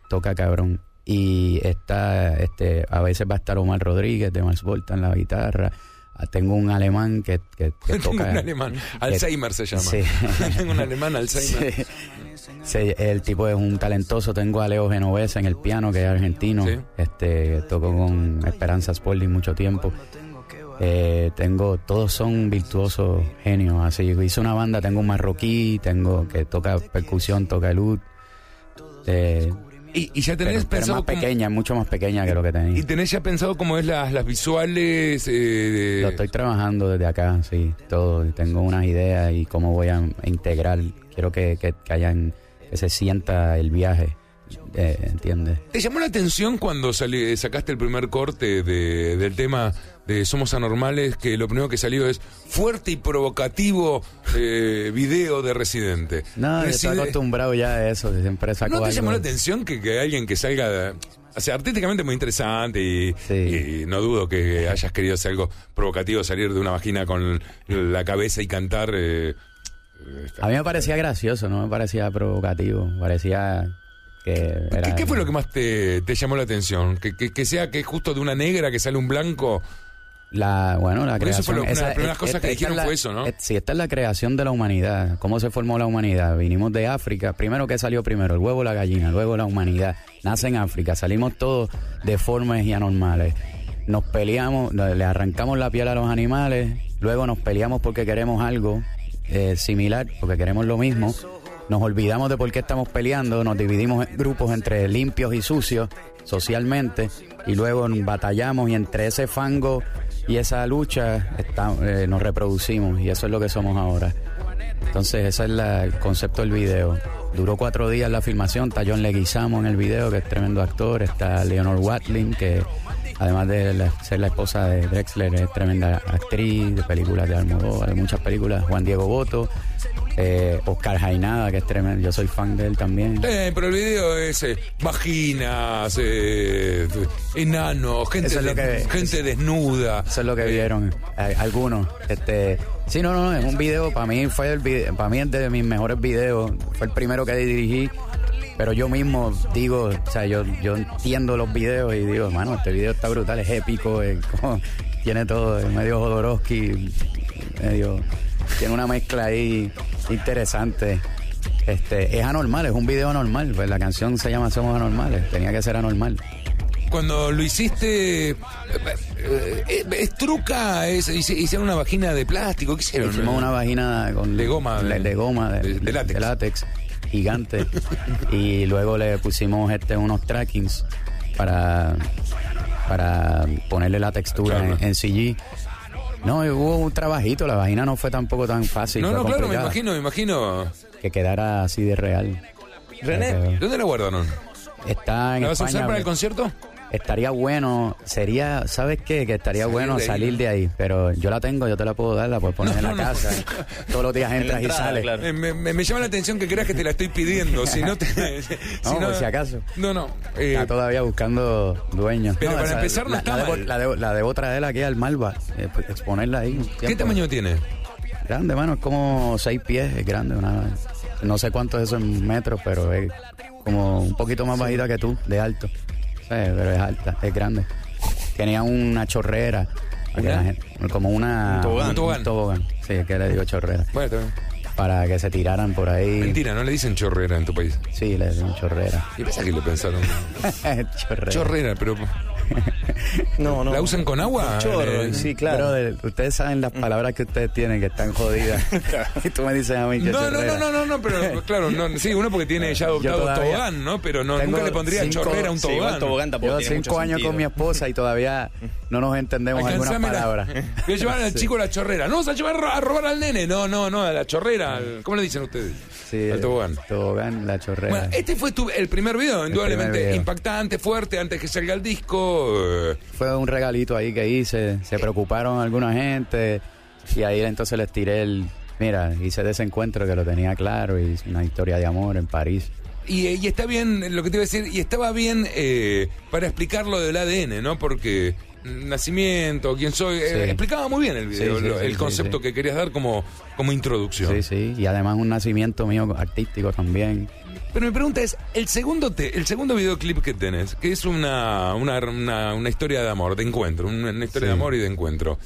S2: toca cabrón. Y está, este, a veces va a estar Omar Rodríguez de Mars Volta en la guitarra. Ah, Tengo un alemán que, que, que
S1: Tengo
S2: toca.
S1: un alemán. Alzheimer se llama.
S2: Sí.
S1: Tengo un alemán Alzheimer.
S2: Sí. Sí, el tipo es un talentoso. Tengo a Leo Genovese en el piano, que es argentino. Este, tocó con Esperanza Spalding mucho tiempo. Eh, tengo, todos son virtuosos genios. Así, hice una banda, tengo un marroquí, tengo que toca percusión, toca el ud. Eh,
S1: Y, y ya
S2: pero,
S1: tenés
S2: pero
S1: pensado
S2: más
S1: cómo-
S2: pequeña, mucho más pequeña que lo que tenía.
S1: y tenés ya pensado cómo es las, las visuales. eh, de-
S2: Lo estoy trabajando desde acá, sí, todo. Tengo unas ideas y cómo voy a integrar. Quiero que, que, que hayan, que se sienta el viaje, eh, ¿entiendes?
S1: ¿Te llamó la atención cuando sali- sacaste el primer corte de- del tema de Somos Anormales que lo primero que salió es fuerte y provocativo eh, video de Residente?
S2: No, yo estoy
S1: Reside-
S2: acostumbrado ya a eso, siempre saco
S1: ¿No te
S2: algo.
S1: llamó la atención que, que alguien que salga... de- o sea, artísticamente muy interesante y,
S2: Sí.
S1: y no dudo que hayas querido hacer algo provocativo, salir de una vagina con la cabeza y cantar. eh,
S2: A mí me parecía gracioso, no me parecía provocativo, parecía que
S1: ¿Qué,
S2: era...
S1: qué fue lo que más te, te llamó la atención? ¿Que, que, que sea que es justo de una negra que sale un blanco.
S2: La, bueno, la
S1: Porque eso
S2: creación...
S1: fue lo- una de las
S2: esa-
S1: primeras
S2: es-
S1: cosas que
S2: esta es
S1: dijeron
S2: la-
S1: fue eso, ¿no?
S2: sí, esta es la creación de la humanidad. ¿Cómo se formó la humanidad? Vinimos de África. Primero, ¿qué salió primero? El huevo o la gallina. Luego la humanidad. Nace en África. Salimos todos deformes y anormales. Nos peleamos, le arrancamos la piel a los animales. Luego nos peleamos porque queremos algo eh, similar, porque queremos lo mismo. Nos olvidamos de por qué estamos peleando. Nos dividimos en grupos entre limpios y sucios socialmente. Y luego batallamos y entre ese fango y esa lucha está- eh, nos reproducimos y eso es lo que somos ahora. Entonces ese es la- el concepto del video. Duró cuatro días la filmación, está John Leguizamo en el video, que es tremendo actor, está Leonor Watling, que además de la- ser la esposa de Drexler es tremenda actriz de películas de Almodóvar, de muchas películas, Juan Diego Boto, eh, Oscar Jainada, que es tremendo, yo soy fan de él también.
S1: Eh, pero el video es eh, vaginas, eh, enanos, gente,
S2: es lo
S1: de-
S2: que-
S1: gente desnuda.
S2: Eso es lo que vieron eh, algunos. Este, sí, no, no, no, es un video, para mí fue el video, para mí es de mis mejores videos, fue el primero que dirigí, pero yo mismo digo, o sea, yo, yo entiendo los videos y digo, mano, este video está brutal, es épico, es como- tiene todo, es medio Jodorowsky, medio, tiene una mezcla ahí interesante. Este, es anormal, es un video anormal, pues la canción se llama Somos Anormales, tenía que ser anormal.
S1: cuando lo hiciste, eh, eh, ¿es truca? Es, ¿Hicieron una vagina de plástico? ¿Qué hicieron?
S2: Hicimos una vagina con
S1: De goma,
S2: de,
S1: de-
S2: de goma, de,
S1: de látex.
S2: Gigante. y luego le pusimos este unos trackings para, para ponerle la textura
S1: Claro.
S2: en, en CG. No, hubo un trabajito, la vagina no fue tampoco tan fácil.
S1: no, no, claro, me imagino, me imagino.
S2: Que quedara así de real.
S3: René,
S1: ¿Dónde la guardaron?
S2: Está en
S1: ¿La vas a usar
S2: España,
S1: para el concierto?
S2: Estaría bueno, sería, ¿sabes qué? Que estaría
S1: Salir
S2: bueno
S1: de
S2: salir de ahí, pero yo la tengo, yo te la puedo dar, la puedes poner
S1: No,
S2: en la
S1: no, no.
S2: casa. Todos los días
S3: En
S2: entras y sales.
S3: claro.
S1: Eh, me, me- me llama la atención que creas que te la estoy pidiendo. Si no te. si
S2: No, por si acaso.
S1: No, no. eh,
S2: Está todavía buscando dueños.
S1: Pero para empezar no
S2: la,
S1: está
S2: la debo,
S1: mal.
S2: la, debo, la debo traer aquí al Malva, eh, pues, exponerla ahí.
S1: ¿Qué tamaño tiene?
S2: Grande, mano, es como seis pies, es grande. Una, no sé cuánto es eso en metros, pero es como un poquito más bajita que tú, de alto. Sí, pero es alta, es grande. Tenía una chorrera, para que
S1: ¿Una?
S2: la gente- como una...
S3: Un tobogán.
S1: Un tobogán.
S2: Sí, es que le digo chorrera.
S1: Bueno, bien.
S2: Para que se tiraran por ahí.
S1: Mentira, no le dicen chorrera en tu país.
S2: Sí, le digo chorrera.
S1: ¿Qué pasa que le pensaron?
S2: chorrera.
S1: Chorrera, pero.
S3: no, no.
S1: ¿La usan con agua?
S3: Chorro,
S1: Eh,
S3: sí, claro.
S2: Brother, ustedes saben las palabras que ustedes tienen que están jodidas. y tú me dices a mí que
S1: No, no, no, no, no, no, pero claro, no, sí, uno porque tiene ya adoptado tobogán, ¿no? Pero no, nunca le pondría
S2: cinco-
S1: chorrera a un
S3: Sí, igual
S1: tobogán.
S3: tobogán tampoco
S2: Llevo
S3: tiene
S2: cinco
S3: mucho
S2: años
S3: sentido.
S2: con mi esposa y todavía no nos entendemos algunas palabras.
S1: Voy a llevar al chico a la chorrera. No, vas a llevar a robar al nene. No, no, no, a la chorrera. al- ¿Cómo le dicen ustedes?
S2: Sí,
S1: al tobogán.
S2: Tobogán, la chorrera.
S1: Bueno, este fue tu, el primer video, indudablemente
S2: video.
S1: impactante, fuerte, antes que salga el disco. Eh,
S2: Fue un regalito ahí que hice. Se preocuparon alguna gente y ahí entonces les tiré el... Mira, hice desencuentro que lo tenía claro y una historia de amor en París.
S1: Y, y está bien, lo que te iba a decir, y estaba bien eh, para explicar lo del ADN, ¿no? Porque nacimiento, quién soy, eh, explicaba muy bien el video,
S2: Sí, sí,
S1: lo-
S2: sí,
S1: el concepto que querías dar como, como introducción.
S2: Sí, sí. Y además un nacimiento mío artístico también.
S1: Pero mi pregunta es, el segundo te, el segundo videoclip que tenés, que es una, una, una, una historia de amor, de encuentro, una, una historia de amor y de encuentro.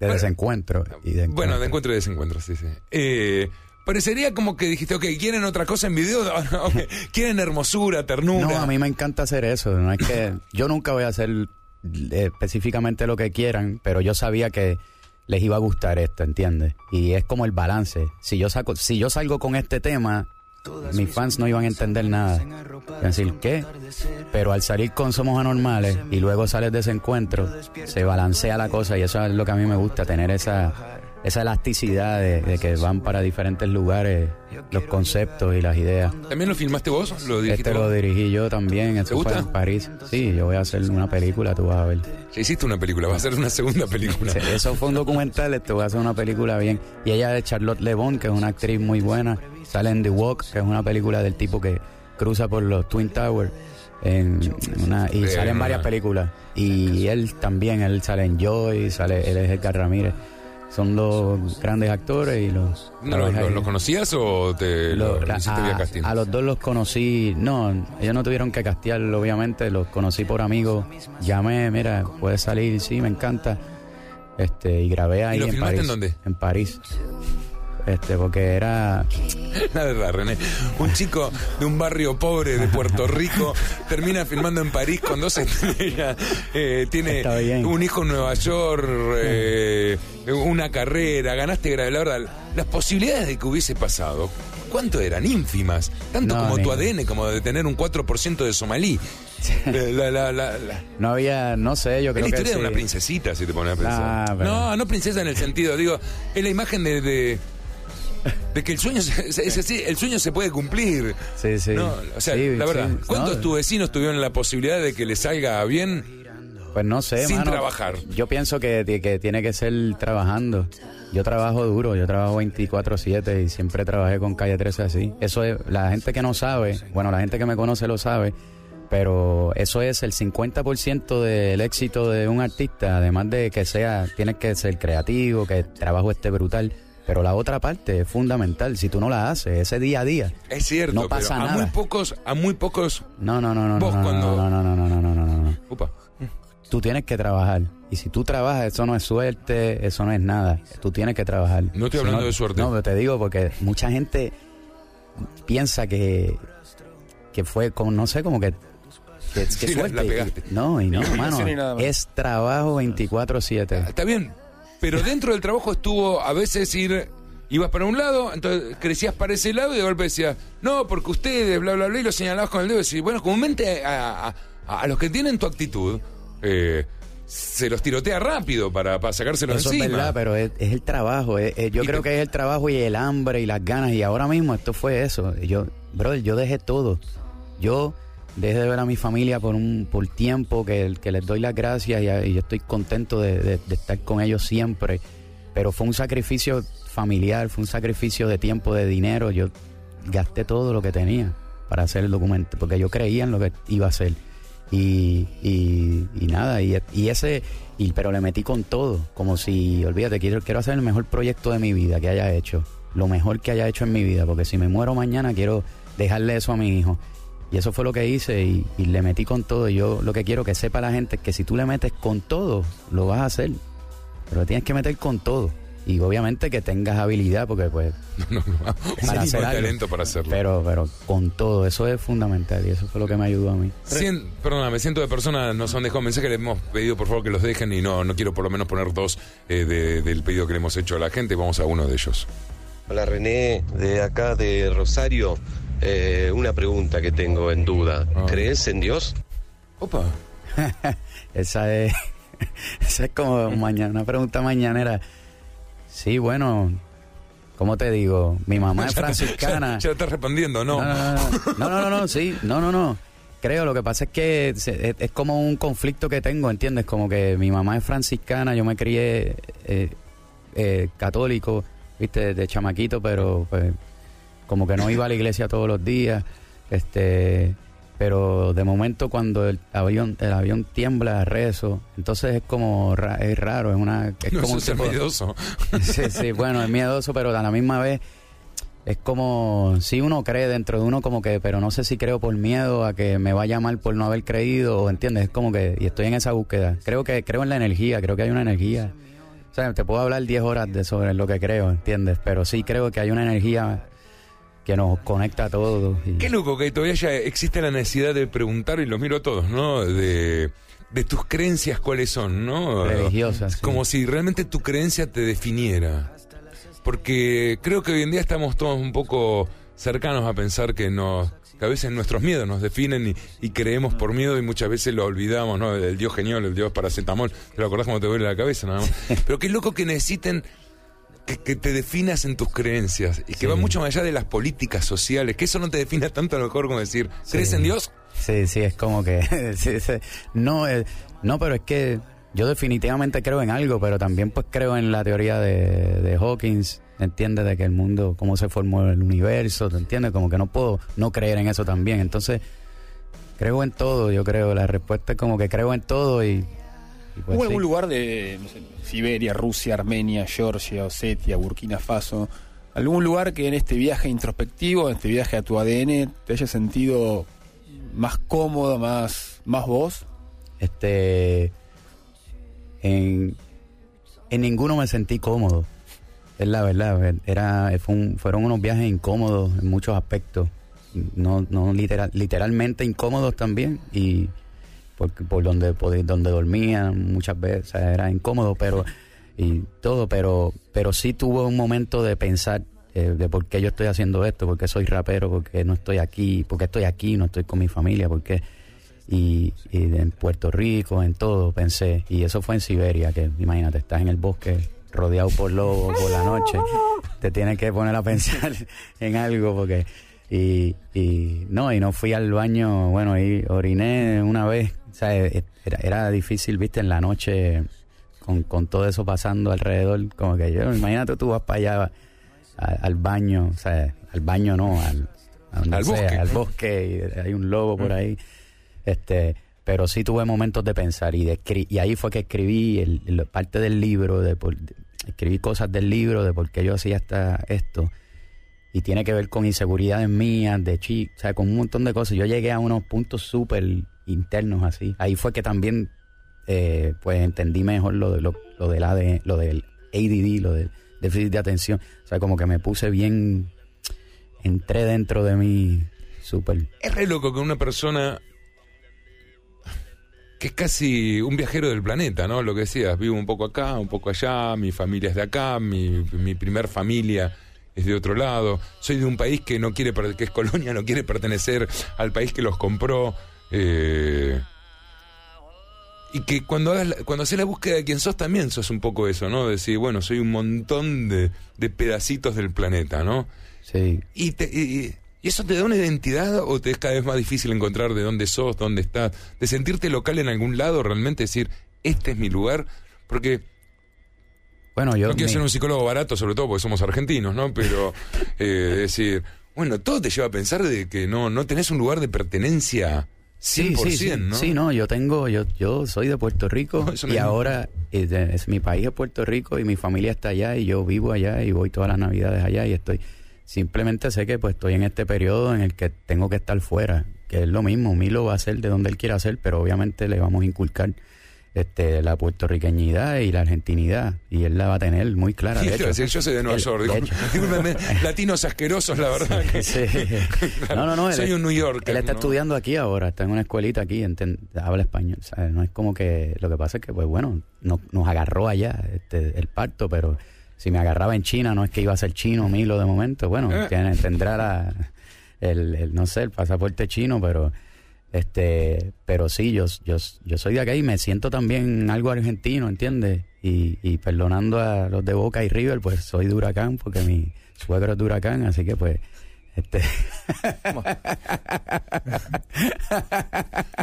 S2: De
S1: Bueno,
S2: desencuentro. Y de
S1: Bueno, de encuentro y desencuentro, sí, sí. Eh, parecería como que dijiste, ok, ¿quieren otra cosa en video? ¿Quieren hermosura, ternura?
S2: No, a mí me encanta hacer eso. No es que yo nunca voy a hacer eh, específicamente lo que quieran, pero yo sabía que les iba a gustar esto, ¿entiendes? Y es como el balance. Si yo saco, si yo salgo con este tema, mis fans no iban a entender nada. A decir, ¿qué? Pero al salir con Somos Anormales y luego sales de ese encuentro, se balancea la cosa y eso es lo que a mí me gusta, tener esa, esa elasticidad de, de que van para diferentes lugares los conceptos y las ideas.
S1: ¿También lo filmaste vos? ¿Lo dirigiste
S2: Este lo dirigí yo también, esto
S1: gusta?
S2: fue en París. Sí, yo voy a hacer una película, tú vas a ver.
S1: Ya hiciste una película, va a ser una segunda película.
S2: Sí, Eso fue un documental, esto voy a hacer una película bien. Y ella es Charlotte Le Bon, que es una actriz muy buena. Sale en The Walk, que es una película del tipo que cruza por los Twin Towers. En una, y sale en varias películas. Y él también, él sale en Joy, sale, él es Edgar Ramírez. Son dos grandes actores y los...
S1: ¿No, lo,
S2: trabajé
S1: lo-
S2: ahí.
S1: lo conocías o te lo,
S2: Lo-
S1: lo hiciste
S2: a,
S1: vía casting?
S2: a los dos los conocí, no, ellos no tuvieron que castear, obviamente, los conocí por amigos. Llamé, mira, puedes salir, sí, me encanta. Este, y grabé ahí
S1: lo
S2: en
S1: filmaste
S2: París.
S1: en dónde?
S2: En París. Este, porque era.
S1: La verdad, René. Un chico de un barrio pobre de Puerto Rico termina filmando en París con dos estrellas. eh, tiene un hijo en Nueva York, eh, una carrera, ganaste grave. La verdad, las posibilidades de que hubiese pasado, ¿cuánto eran? Ínfimas. Tanto
S2: No,
S1: como
S2: ni-
S1: tu ADN, como de tener un 4% de somalí. La, la- la- la-
S2: No había, no sé, yo
S1: Es
S2: creo
S1: la
S2: que.
S1: historia de
S2: sí.
S1: una princesita, si te pones a pensar.
S2: Ah, pero-
S1: No, no princesa en el sentido, digo, es la imagen de, de, de que el sueño se, se- es así, el sueño se puede cumplir.
S2: Sí, sí.
S1: No, o sea,
S2: Sí,
S1: la verdad,
S2: sí.
S1: ¿cuántos
S2: No,
S1: tus vecinos tuvieron la posibilidad de que les salga bien?
S2: Pues no sé,
S1: Sin
S2: mano.
S1: trabajar.
S2: Yo pienso que, que tiene que ser trabajando. Yo trabajo duro, yo trabajo 24/7 y siempre trabajé con Calle 13 así. Eso es, la gente que no sabe, bueno, la gente que me conoce lo sabe, pero eso es el 50% del éxito de un artista, además de que sea, tienes que ser creativo, que el trabajo esté brutal. Pero la otra parte es fundamental. Si tú no la haces, ese día a día.
S1: Es cierto,
S2: No pasa
S1: pero a
S2: nada.
S1: muy pocos, a muy pocos,
S2: No, no, no, no.
S1: Vos
S2: no, no,
S1: cuando-
S2: no, no, no, no, no, no, no, no.
S1: upa,
S2: Tú tienes que trabajar. Y si tú trabajas, eso no es suerte, eso no es nada. Tú tienes que trabajar.
S1: No estoy
S2: Si
S1: hablando de suerte.
S2: No, pero te digo porque mucha gente piensa que, que fue como, no sé, como que qué, qué
S1: Sí,
S2: suerte.
S1: la pegaste.
S2: No, y no, mano.
S4: Imaginación y nada más.
S2: Es trabajo 24-7.
S1: Está bien, pero dentro del trabajo estuvo a veces ir, ibas para un lado, entonces crecías para ese lado y de golpe decías, no, porque ustedes, bla, bla, bla, y lo señalabas con el dedo y decís, bueno, comúnmente a, a- a los que tienen tu actitud, eh, se los tirotea rápido para, para sacárselo
S2: Eso
S1: encima.
S2: es verdad, pero es, es el trabajo. es- es- yo
S1: Y
S2: creo
S1: te-
S2: que es el trabajo y el hambre y las ganas. Y ahora mismo esto fue eso. Yo, brother, yo dejé todo. Yo dejé de ver a mi familia por un por tiempo que, que les doy las gracias y, y estoy contento de estar con ellos siempre. Pero fue un sacrificio familiar, fue un sacrificio de tiempo, de dinero. Yo gasté todo lo que tenía para hacer el documento, porque yo creía en lo que iba a hacer. Y, y, y nada, y, y ese, y, pero le metí con todo, como si, olvídate, quiero, quiero hacer el mejor proyecto de mi vida que haya hecho, lo mejor que haya hecho en mi vida, porque si me muero mañana quiero dejarle eso a mi hijo. Y eso fue lo que hice y, y le metí con todo. Y yo lo que quiero que sepa la gente es que si tú le metes con todo, lo vas a hacer. Pero tienes que meter con todo. Y obviamente que tengas habilidad, porque pues
S1: No, no, no.
S2: para
S1: Un
S2: hacer algo.
S1: talento para hacerlo.
S2: Pero, pero con todo, eso es fundamental y eso fue lo que me ayudó a mí.
S1: Cien, perdóname, cientos de personas nos han dejado mensajes, le hemos pedido por favor que los dejen y no, no quiero por lo menos poner dos eh, de- del pedido que le hemos hecho a la gente, vamos a uno de ellos.
S6: Hola René, de acá de Rosario. Eh, una pregunta que tengo en duda.
S1: Ah.
S6: ¿Crees en Dios?
S1: Opa,
S2: Esa es, esa es como mañana, una pregunta mañanera. Sí, bueno, ¿cómo te digo? Mi mamá es franciscana.
S1: Ya, ya estás respondiendo, no.
S2: No, no, no, no, no, no, no, sí, no, no, no. Creo, lo que pasa es que se- es, es como un conflicto que tengo, ¿entiendes? Como que mi mamá es franciscana, yo me crié eh, eh, católico, viste, de chamaquito, pero pues como que no iba a la iglesia todos los días, este, pero de momento cuando el avión, el avión tiembla, rezo, entonces es como, ra- es raro, es una, es
S1: No,
S2: como
S1: eso
S2: un
S1: es
S2: tipo-
S1: miedoso.
S2: sí, sí, bueno, es miedoso, pero a la misma vez es como, si uno cree dentro de uno como que, pero no sé si creo por miedo a que me vaya mal por no haber creído, o entiendes, es como que, y estoy en esa búsqueda. Creo que, creo en la energía, creo que hay una energía. O sea, te puedo hablar 10 horas de sobre lo que creo, ¿entiendes? Pero sí creo que hay una energía que nos conecta a todos. y-
S1: Qué loco que todavía ya existe la necesidad de preguntar, y los miro a todos, ¿no? De, de tus creencias cuáles son, ¿no?
S2: Religiosas, sí.
S1: Como si realmente tu creencia te definiera. Porque creo que hoy en día estamos todos un poco cercanos a pensar que nos que a veces nuestros miedos nos definen y, y creemos por miedo y muchas veces lo olvidamos, ¿no? El dios genial, el dios paracetamol, te lo acordás cuando te duele la cabeza nada más. Pero qué loco que necesiten que, que te definas en tus creencias y que
S2: Sí.
S1: va mucho más allá de las políticas sociales, que eso no te defina tanto a lo mejor como decir, ¿crees
S2: Sí.
S1: en Dios?
S2: Sí, sí, es como que... sí, sí. No, eh, no, pero es que yo definitivamente creo en algo, pero también pues creo en la teoría de, de Hawkins, ¿entiendes? De que el mundo, cómo se formó el universo, ¿te entiendes? Como que no puedo no creer en eso también. Entonces, creo en todo, yo creo. La respuesta es como que creo en todo y... pues
S4: ¿Hubo
S2: sí.
S4: algún lugar de no sé, Siberia, Rusia, Armenia, Georgia, Osetia, Burkina Faso? ¿Algún lugar que en este viaje introspectivo, en este viaje a tu ADN, te haya sentido más cómodo, más, más vos?
S2: Este. En, en ninguno me sentí cómodo. Es la verdad. Era, fue un- fueron unos viajes incómodos en muchos aspectos. No, no literal, literalmente incómodos también. Y por, por donde, por donde dormía muchas veces. era incómodo, pero. Y todo, pero, pero sí tuve un momento de pensar eh, de por qué yo estoy haciendo esto, por qué soy rapero, por qué no estoy aquí, por qué estoy aquí, no estoy con mi familia, por qué y, y en Puerto Rico, en todo, pensé. Y eso fue en Siberia, que imagínate, estás en el bosque rodeado por lobos por la noche, te tienes que poner a pensar en algo porque... Y, y no, y no fui al baño, bueno, y oriné una vez, sea, e- era, era difícil, viste, en la noche con, con todo eso pasando alrededor, como que yo, imagínate tú vas para allá a- al baño, o sea, al baño no, al, a donde
S1: Al
S2: sea,
S1: bosque.
S2: al bosque, y hay un lobo por ahí. Este, pero sí tuve momentos de pensar y de y ahí fue que escribí el, el- parte del libro, de por- de- escribí cosas del libro de por qué yo hacía hasta esto. Y tiene que ver con inseguridades mías, de chi, o sea, con un montón de cosas. Yo llegué a unos puntos súper internos así. Ahí fue que también eh, pues entendí mejor lo, de, lo, lo del ADN, lo del ADD, lo del déficit de atención. O sea, como que me puse bien, entré dentro de mí súper
S1: Es re loco que una persona que es casi un viajero del planeta, ¿no? Lo que decías, vivo un poco acá, un poco allá, mi familia es de acá, mi, mi primer familia es de otro lado, soy de un país que no quiere, que es colonia, no quiere pertenecer al país que los compró. Eh, y que cuando hagas cuando haces la búsqueda de quién sos también sos un poco eso, ¿no? Decir, bueno, soy un montón de, de pedacitos del planeta, ¿no?
S2: Sí.
S1: Y, te, y, eso te da una identidad o te es cada vez más difícil encontrar de dónde sos, dónde estás, de sentirte local en algún lado, realmente decir, este es mi lugar, porque
S2: bueno, yo
S1: no quiero ser un psicólogo barato, sobre todo porque somos argentinos, ¿no? Pero eh, decir, bueno, todo te lleva a pensar de que no, no tenés un lugar de pertenencia 100%,
S2: sí, sí, sí,
S1: ¿no?
S2: Sí, no, yo tengo, yo, yo soy de Puerto Rico
S1: No,
S2: y ahora es, de- es mi país es Puerto Rico y mi familia está allá y yo vivo allá y voy todas las navidades allá y estoy, simplemente sé que pues estoy en este periodo en el que tengo que estar fuera, que es lo mismo, Milo va a ser de donde él quiera ser, pero obviamente le vamos a inculcar este la puertorriqueñidad y la argentinidad y él la va a tener muy clara.
S1: Sí,
S2: De
S1: te iba
S2: hecho,
S1: a decir, yo soy de Nueva
S2: él-
S1: York. latinos asquerosos, la verdad. que-
S2: Sí. No, no, no. él
S1: Soy un New Yorker.
S2: Él está
S1: ¿no?
S2: estudiando aquí ahora, está en una escuelita aquí, enten- habla español. ¿sabes? No es como que. Lo que pasa es que, pues bueno, no- nos agarró allá este, el parto, pero si me agarraba en China, no es que iba a ser chino Milo de momento. Bueno,
S1: Eh.
S2: tiene- tendrá la, el, el, no sé, el pasaporte chino, pero. Este, pero sí, yo, yo, yo soy de acá y me siento también algo argentino, ¿entiendes? Y, perdonando a los de Boca y River, pues soy de Huracán, porque mi suegro es Huracán, así que pues, este,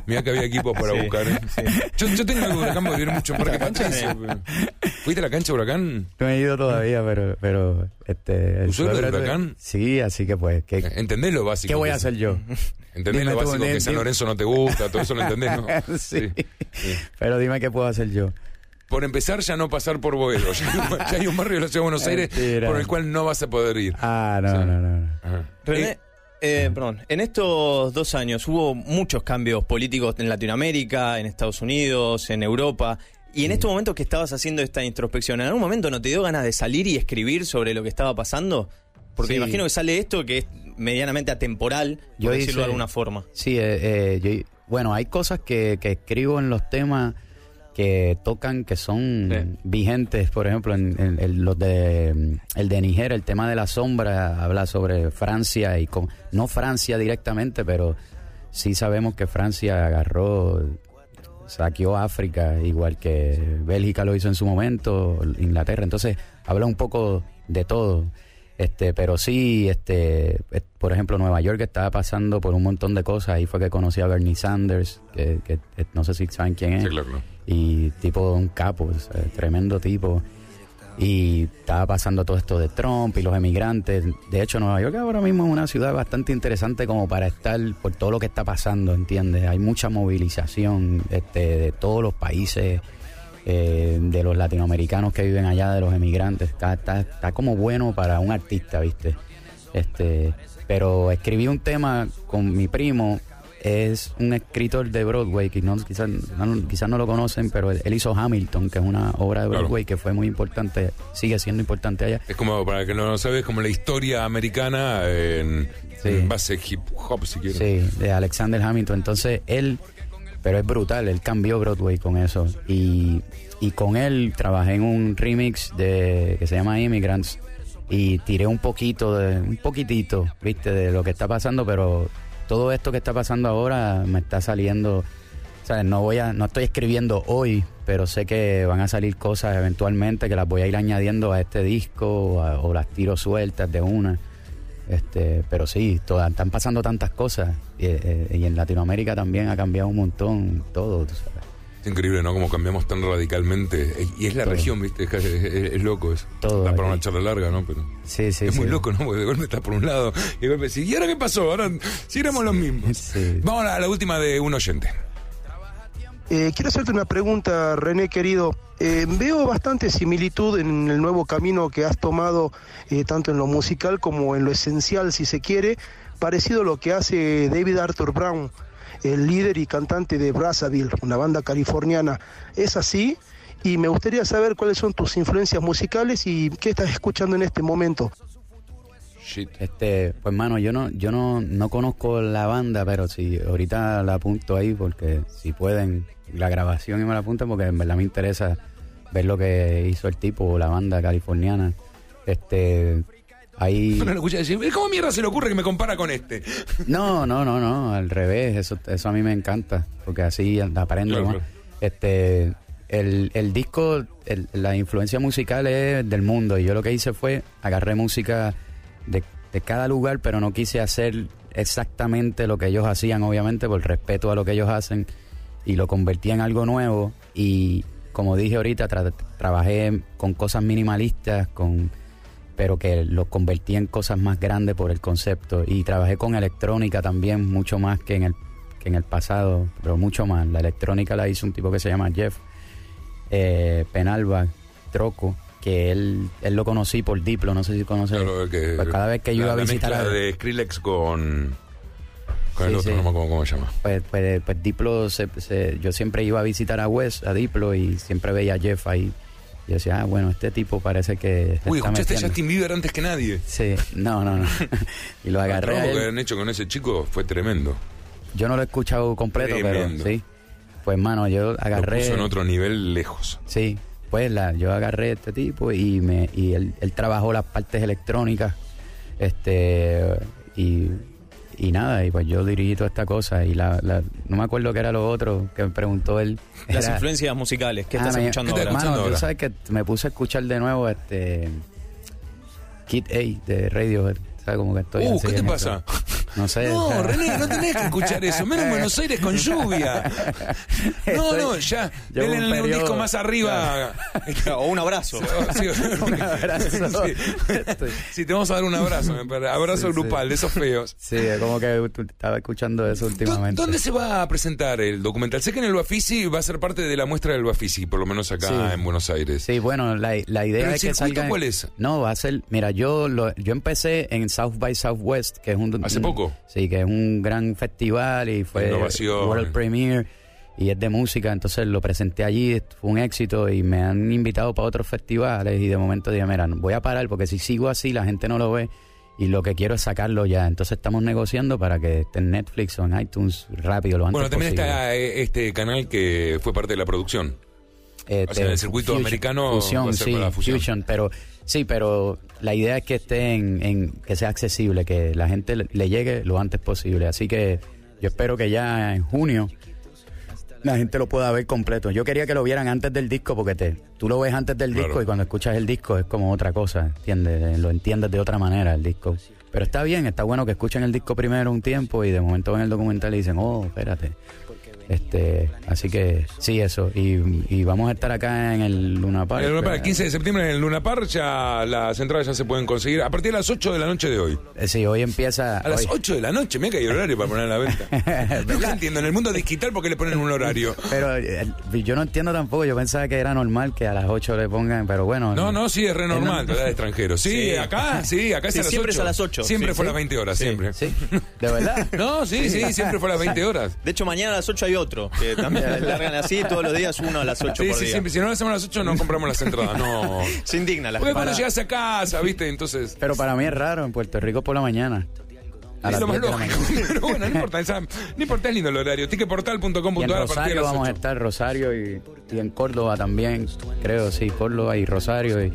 S1: Mira que había equipos para
S3: Sí,
S1: buscar. ¿eh? Yo, yo tengo de Huracán viene mucho en Parque pero- ¿Fuiste a la cancha Huracán?
S2: No he ido todavía, pero, pero este. el
S1: ¿Tu suegro de
S2: suegro-
S1: Huracán?
S2: Sí, así que pues, ¿qué,
S1: ¿Entendés lo básico?
S2: qué voy a hacer yo?
S1: ¿Entendés
S2: Dime
S1: lo
S2: tú,
S1: básico
S2: dime-
S1: que San Lorenzo no te gusta? Todo eso lo entendés, ¿no?
S2: sí.
S1: Sí.
S2: Pero dime qué puedo hacer yo.
S1: Por empezar, ya no pasar por Boedo. Ya hay, un, ya hay un barrio de la ciudad de Buenos Aires
S2: Mentira.
S1: por el cual no vas a poder ir.
S2: Ah, no, no, no. no.
S3: René,
S1: Eh,
S3: eh, perdón, en estos dos años hubo muchos cambios políticos en Latinoamérica, en Estados Unidos, en Europa. Y en estos momentos que estabas haciendo esta introspección, ¿en algún momento no te dio ganas de salir y escribir sobre lo que estaba pasando? Porque
S2: Sí.
S3: me imagino que sale esto que es medianamente atemporal, por
S2: Yo
S3: decirlo
S2: hice-
S3: de alguna forma.
S2: Sí, eh, eh, yo- bueno, hay cosas que, que escribo en los temas que tocan, que son
S3: Sí.
S2: vigentes. Por ejemplo, en, en- en los de mm, el de Niger, el tema de la sombra, habla sobre Francia y con, no Francia directamente, pero sí sabemos que Francia agarró, saqueó África, igual que Bélgica lo hizo en su momento, Inglaterra. Entonces, habla un poco de todo. Este, pero sí, este, por ejemplo, Nueva York estaba pasando por un montón de cosas. Ahí fue que conocí a Bernie Sanders, que, que, no sé si saben quién es
S1: Sí, claro.
S2: Y tipo un capo, tremendo tipo. Y estaba pasando todo esto de Trump y los emigrantes. De hecho, Nueva York ahora mismo es una ciudad bastante interesante como para estar por todo lo que está pasando, ¿entiendes? Hay mucha movilización este, de todos los países, eh, de los latinoamericanos que viven allá, de los emigrantes. Está, está, está como bueno para un artista, ¿viste? Este, pero escribí un tema con mi primo es un escritor de Broadway que no, quizás no, quizás no lo conocen, pero él, hizo Hamilton, que es una obra de
S1: Claro.
S2: Broadway que fue muy importante, sigue siendo importante allá.
S1: Es como, para que no lo sabes, como la historia americana en,
S2: Sí.
S1: en base hip hop, si quieres.
S2: Sí, de Alexander Hamilton. Entonces él, pero es brutal, él cambió Broadway con eso. Y, y con él trabajé en un remix de que se llama Immigrants y tiré un poquito, de, un poquitito, viste, de lo que está pasando, pero todo esto que está pasando ahora me está saliendo. No voy a, no estoy escribiendo hoy, pero sé que van a salir cosas eventualmente que las voy a ir añadiendo a este disco o, las tiro sueltas de una. Este, pero sí, todas, están pasando tantas cosas y, eh, y en Latinoamérica también ha cambiado un montón todo. sabes.
S1: Es increíble, ¿no? Como cambiamos tan radicalmente. Y es la
S2: Todo.
S1: región, ¿viste? Es, es- es loco eso.
S2: Todo
S1: para una charla larga, ¿no? Pero
S2: Sí, sí,
S1: es muy
S2: sí.
S1: loco, ¿no? Porque de golpe estás por un lado y de golpe decís, ¿y ahora qué pasó? Ahora sí éramos los mismos.
S2: Sí.
S1: Vamos a la última de un oyente.
S7: Eh, quiero hacerte una pregunta, René querido. Eh, veo bastante similitud en el nuevo camino que has tomado, eh, tanto en lo musical como en lo esencial, si se quiere, parecido a lo que hace David Arthur Brown, el líder y cantante de Brazzaville, una banda californiana. ¿Es así? Y me gustaría saber cuáles son tus influencias musicales y qué estás escuchando en este momento.
S1: Shit.
S2: Este, pues mano, yo no, yo no, no conozco la banda, pero si ahorita la apunto ahí porque si pueden la grabación y me la apuntan porque en verdad me interesa ver lo que hizo el tipo, la banda californiana. Este, ahí
S1: Uno lo escucha decir, ¿cómo mierda se le ocurre que me compara con este?
S2: No, no, no, no, al revés, eso, eso a mí me encanta, porque así aprendo
S1: Claro,
S2: más.
S1: claro.
S2: Este, el, el disco, el- la influencia musical es del mundo, y yo lo que hice fue agarré música de, de cada lugar, pero no quise hacer exactamente lo que ellos hacían, obviamente, por respeto a lo que ellos hacen, y lo convertí en algo nuevo, y como dije ahorita, tra- trabajé con cosas minimalistas, con pero que lo convertí en cosas más grandes por el concepto y trabajé con electrónica también mucho más que en el que en el pasado pero mucho más la electrónica la hizo un tipo que se llama Jeff eh, Penalba Troco que él él lo conocí por Diplo no sé si conoce
S1: Claro, que-
S2: pues cada vez que yo
S1: la-
S2: iba a
S1: la
S2: visitar
S1: mezcla
S2: a-
S1: de Skrillex con, con el
S2: Sí,
S1: otro,
S2: sí.
S1: no me acuerdo cómo se llama.
S2: pues, pues, pues Diplo se- se- yo siempre iba a visitar a Wes a Diplo y siempre veía a Jeff ahí yo decía ah bueno este tipo parece que
S1: Uy, escuchaste a
S2: metiendo".
S1: Justin Bieber antes que nadie.
S2: sí no no no y lo
S1: El
S2: agarré
S1: trabajo
S2: a
S1: que han hecho con ese chico fue tremendo.
S2: Yo no lo he escuchado completo,
S1: Tremendo.
S2: pero sí. Pues, mano, yo
S1: Lo
S2: agarré.
S1: puso en otro nivel lejos.
S2: Sí, pues la, yo agarré a este tipo y me y él, él trabajó las partes electrónicas. Este. Y, y nada, y pues yo dirigí toda esta cosa. Y la, la- no me acuerdo qué era lo otro que me preguntó él.
S3: Las
S2: Era-
S3: influencias musicales, ¿qué
S2: Ah,
S3: estás
S2: me-
S3: escuchando
S1: ¿qué te
S3: ahora?
S1: escuchando
S2: Mano,
S1: ahora?
S2: tú sabes que me puse a escuchar de nuevo este. Kid A de Radiohead. ¿Sabes cómo que estoy?
S1: Uh, ¿qué te pasa?
S2: esto. No sé.
S1: No, René, no tenés que escuchar eso. Menos en Buenos Aires con lluvia. No, no, ya. Denle
S2: un
S1: disco más arriba.
S3: O un abrazo.
S1: Sí,
S2: Un abrazo.
S1: Sí. Sí, te vamos a dar un abrazo. Abrazo
S2: Sí, sí.
S1: grupal, de esos feos.
S2: Sí, como que estaba escuchando eso
S1: ¿Dó-
S2: últimamente.
S1: ¿Dónde se va a presentar el documental? Sé que en el Bafisi va a ser parte de la muestra del Bafisi, por lo menos acá
S2: Sí.
S1: en Buenos Aires.
S2: Sí, bueno, la, la idea
S1: ¿Pero el
S2: es que salga...
S1: cuál es?
S2: No, va a ser... Mira, yo lo, yo empecé en South by Southwest, que es un...
S1: ¿Hace
S2: un- Sí, que es un gran festival y fue
S1: Innovación.
S2: World Premiere y es de música, entonces lo presenté allí, fue un éxito y me han invitado para otros festivales y de momento dije, mira, voy a parar porque si sigo así la gente no lo ve y lo que quiero es sacarlo ya. Entonces estamos negociando para que esté en Netflix o en iTunes rápido, lo antes
S1: Bueno, también
S2: posible.
S1: está eh, este canal que fue parte de la producción. O sea, en el circuito americano ser
S2: sí, fusion, pero sí, pero la idea es que esté en, en- que sea accesible, que la gente le, le llegue lo antes posible. Así que yo espero que ya en junio la gente lo pueda ver completo. Yo quería que lo vieran antes del disco porque te, tú lo ves antes del
S1: Claro.
S2: disco y cuando escuchas el disco es como otra cosa, ¿entiendes? Lo entiendes de otra manera el disco. Pero está bien, está bueno que escuchen el disco primero un tiempo y de momento ven el documental y dicen, oh, espérate. Este, así que sí, eso. Y, y vamos a estar acá en el Luna Park.
S1: El, Luna Park, el 15 de septiembre en el Luna Park ya las entradas ya se pueden conseguir a partir de las 8 de la noche de hoy.
S2: Eh, Sí, hoy empieza.
S1: A las
S2: hoy-
S1: 8 de la noche, me cae el horario para poner a la venta. Nunca entiendo, en el mundo digital, ¿por qué le ponen un horario?
S2: Pero eh, yo no entiendo tampoco. Yo pensaba que era normal que a las 8 le pongan, pero bueno.
S1: No, no, sí, es re normal,
S2: no-
S1: de extranjero. Sí,
S3: Sí.
S1: acá, sí, acá es
S3: Sí,
S1: a las 8.
S3: siempre es a las 8.
S1: Siempre
S3: Sí,
S1: fue a
S3: sí.
S1: las 20 horas,
S3: Sí.
S1: siempre.
S2: Sí, de verdad.
S1: No, sí, sí, siempre fue a las 20 horas.
S3: De hecho, mañana a las 8 hay otro, que también largan así todos los días, uno a las 8
S1: Sí,
S3: por
S1: sí,
S3: día.
S1: siempre. Si no lo hacemos a las 8, no compramos las entradas. No.
S3: Se indigna la
S1: Porque cuando llegas a casa, ¿viste? Entonces.
S2: Pero para mí es raro en Puerto Rico por la mañana. A
S1: Es
S2: las
S1: lo más
S2: 10 de la
S1: lógico. Pero bueno, no importa, esa- no importa, es lindo el horario. Ticketportal.com.ar a partir de
S2: vamos a
S1: 8.
S2: estar, Rosario y, y en Córdoba también, creo, sí, Córdoba y Rosario. Y,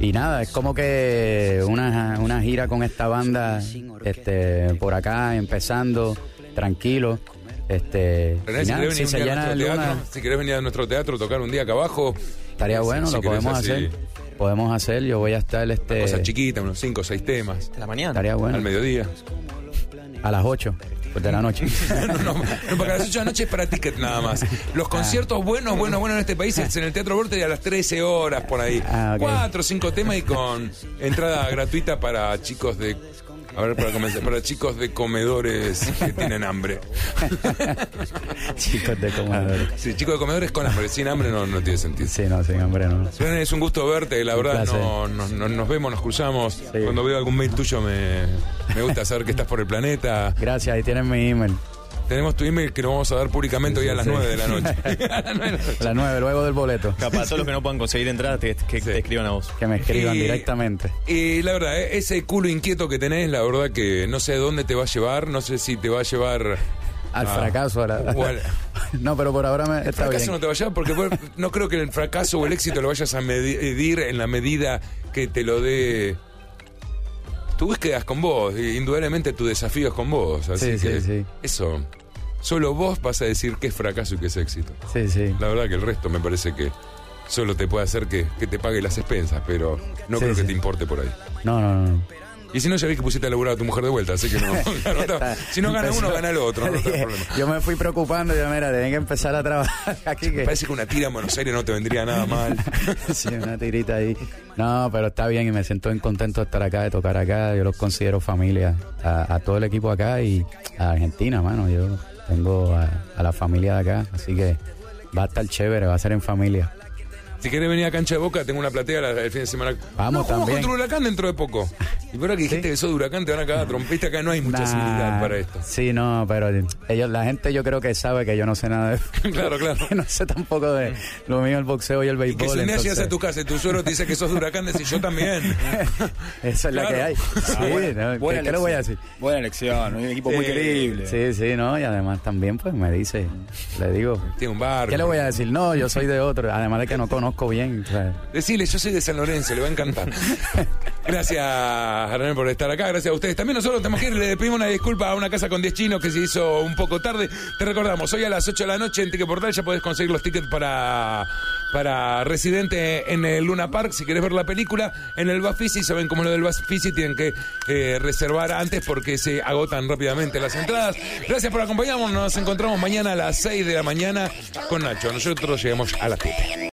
S2: y nada, es como que una, una gira con esta banda este, por acá, empezando, tranquilo. Este,
S1: René, si querés
S2: si
S1: venir
S2: se
S1: un día a teatro,
S2: Luna,
S1: si querés venir a nuestro teatro, tocar un día acá abajo,
S2: estaría bueno,
S1: si
S2: lo
S1: querés
S2: podemos
S1: así,
S2: hacer. Podemos hacer, yo voy a estar este,
S1: cosa chiquita, unos 5 o 6 temas,
S3: A la mañana.
S2: estaría bueno,
S1: al mediodía.
S2: a las 8 pues, de la noche.
S1: no, no, no, porque a las 8 de la noche es para ticket nada más. Los
S2: Ah.
S1: conciertos buenos, buenos, buenos en este país es en el Teatro Vorterix a las 13 horas por ahí.
S2: Ah, ok.
S1: Cuatro o cinco temas y con entrada gratuita para chicos de. A ver, para comenzar, para chicos de comedores que tienen hambre.
S2: Chicos de comedores.
S1: Sí, chicos de comedores con hambre. Sin hambre no, no tiene sentido.
S2: Sí, no, sin hambre no.
S1: Es un gusto verte, la verdad, no, no- no- nos vemos, nos cruzamos. Cuando veo algún mail tuyo me, me gusta saber que estás por el planeta.
S2: Gracias, ahí tienen mi email.
S1: Tenemos tu email que lo vamos a dar públicamente hoy a las
S2: sí.
S1: 9 de la noche. A las 9 de la noche.
S2: A las 9, luego del boleto.
S3: Capaz, todos los que no puedan conseguir entradas, que, que te escriban a vos.
S2: Que me escriban
S1: Y-
S2: directamente.
S1: Y la verdad, eh, ese culo inquieto que tenés, la verdad que no sé dónde te va a llevar, no sé si te va a llevar
S2: Al
S1: Ah.
S2: fracaso. a la-
S1: al-
S2: No, pero por ahora me,
S1: El
S2: está
S1: fracaso
S2: bien.
S1: no te va a llevar porque vos- no creo que el fracaso o el éxito lo vayas a medir en la medida que te lo dé. Tu búsqueda es con vos, y indudablemente tu desafío es con vos. Así
S2: Sí,
S1: que
S2: sí, sí.
S1: eso, solo vos vas a decir qué es fracaso y qué es éxito.
S2: Sí, sí.
S1: La verdad que el resto me parece que solo te puede hacer que, que te pague las expensas, pero no
S2: Sí,
S1: creo que te importe por ahí.
S2: No, no, no.
S1: Y si no, ya vi que pusiste a laburar a tu mujer de vuelta, así que no. claro, no. si no gana uno, gana el otro, no tengo problema.
S2: Yo me fui preocupando, yo, mira, tienen que empezar a trabajar aquí.
S1: Me
S2: Que...
S1: parece que una tira en Buenos Aires no te vendría nada mal.
S2: sí, una tirita ahí. No, pero está bien y me siento bien contento de estar acá, de tocar acá. Yo los considero familia, a, a todo el equipo acá y a Argentina, mano. Yo tengo a, a la familia de acá, así que va a estar chévere, va a ser en familia.
S1: Si querés venir a Cancha de Boca, tengo una platea la- el fin de semana.
S2: Vamos
S1: no,
S2: también.
S1: contra Huracán dentro de poco. Y por ahora que dijiste
S2: Sí.
S1: que sos de Huracán, te van a cagar trompista. Acá no hay mucha
S2: Nah,
S1: civilidad para esto.
S2: Sí, no, pero ellos, la gente yo creo que sabe que yo no sé nada de
S1: Claro, claro.
S2: que no sé tampoco de lo mío el boxeo y el
S1: Y
S2: béisbol.
S1: que si llegas
S2: entonces-
S1: a tu casa y tu suegro te dice que sos de Huracán, decís yo también.
S2: Esa es la
S1: Claro.
S2: que hay. Sí,
S4: Ah, buena,
S2: ¿no?
S4: buena
S2: ¿Qué, le voy a decir?
S4: Buena elección, un equipo muy
S1: Sí.
S4: creíble.
S2: Sí, sí, no, y además también pues me dice, le digo,
S1: Tiene un bar.
S2: ¿qué le voy a decir? No, yo soy de otro, además de que no conozco bien. o sea,
S1: Decirle, yo soy de San Lorenzo, le va a encantar. Gracias, René, por estar acá. Gracias a ustedes. También nosotros tenemos que ir. Le pedimos una disculpa a una casa con 10 chinos que se hizo un poco tarde. Te recordamos, hoy a las 8 de la noche en Ticket Portal ya podés conseguir los tickets para, para Residente en el Luna Park. Si querés ver la película, en el Bafisi, saben cómo es lo del Bafisi, tienen que eh, reservar antes porque se agotan rápidamente las entradas. Gracias por acompañarnos. Nos encontramos mañana a las 6 de la mañana con Nacho. Nosotros llegamos a las 7.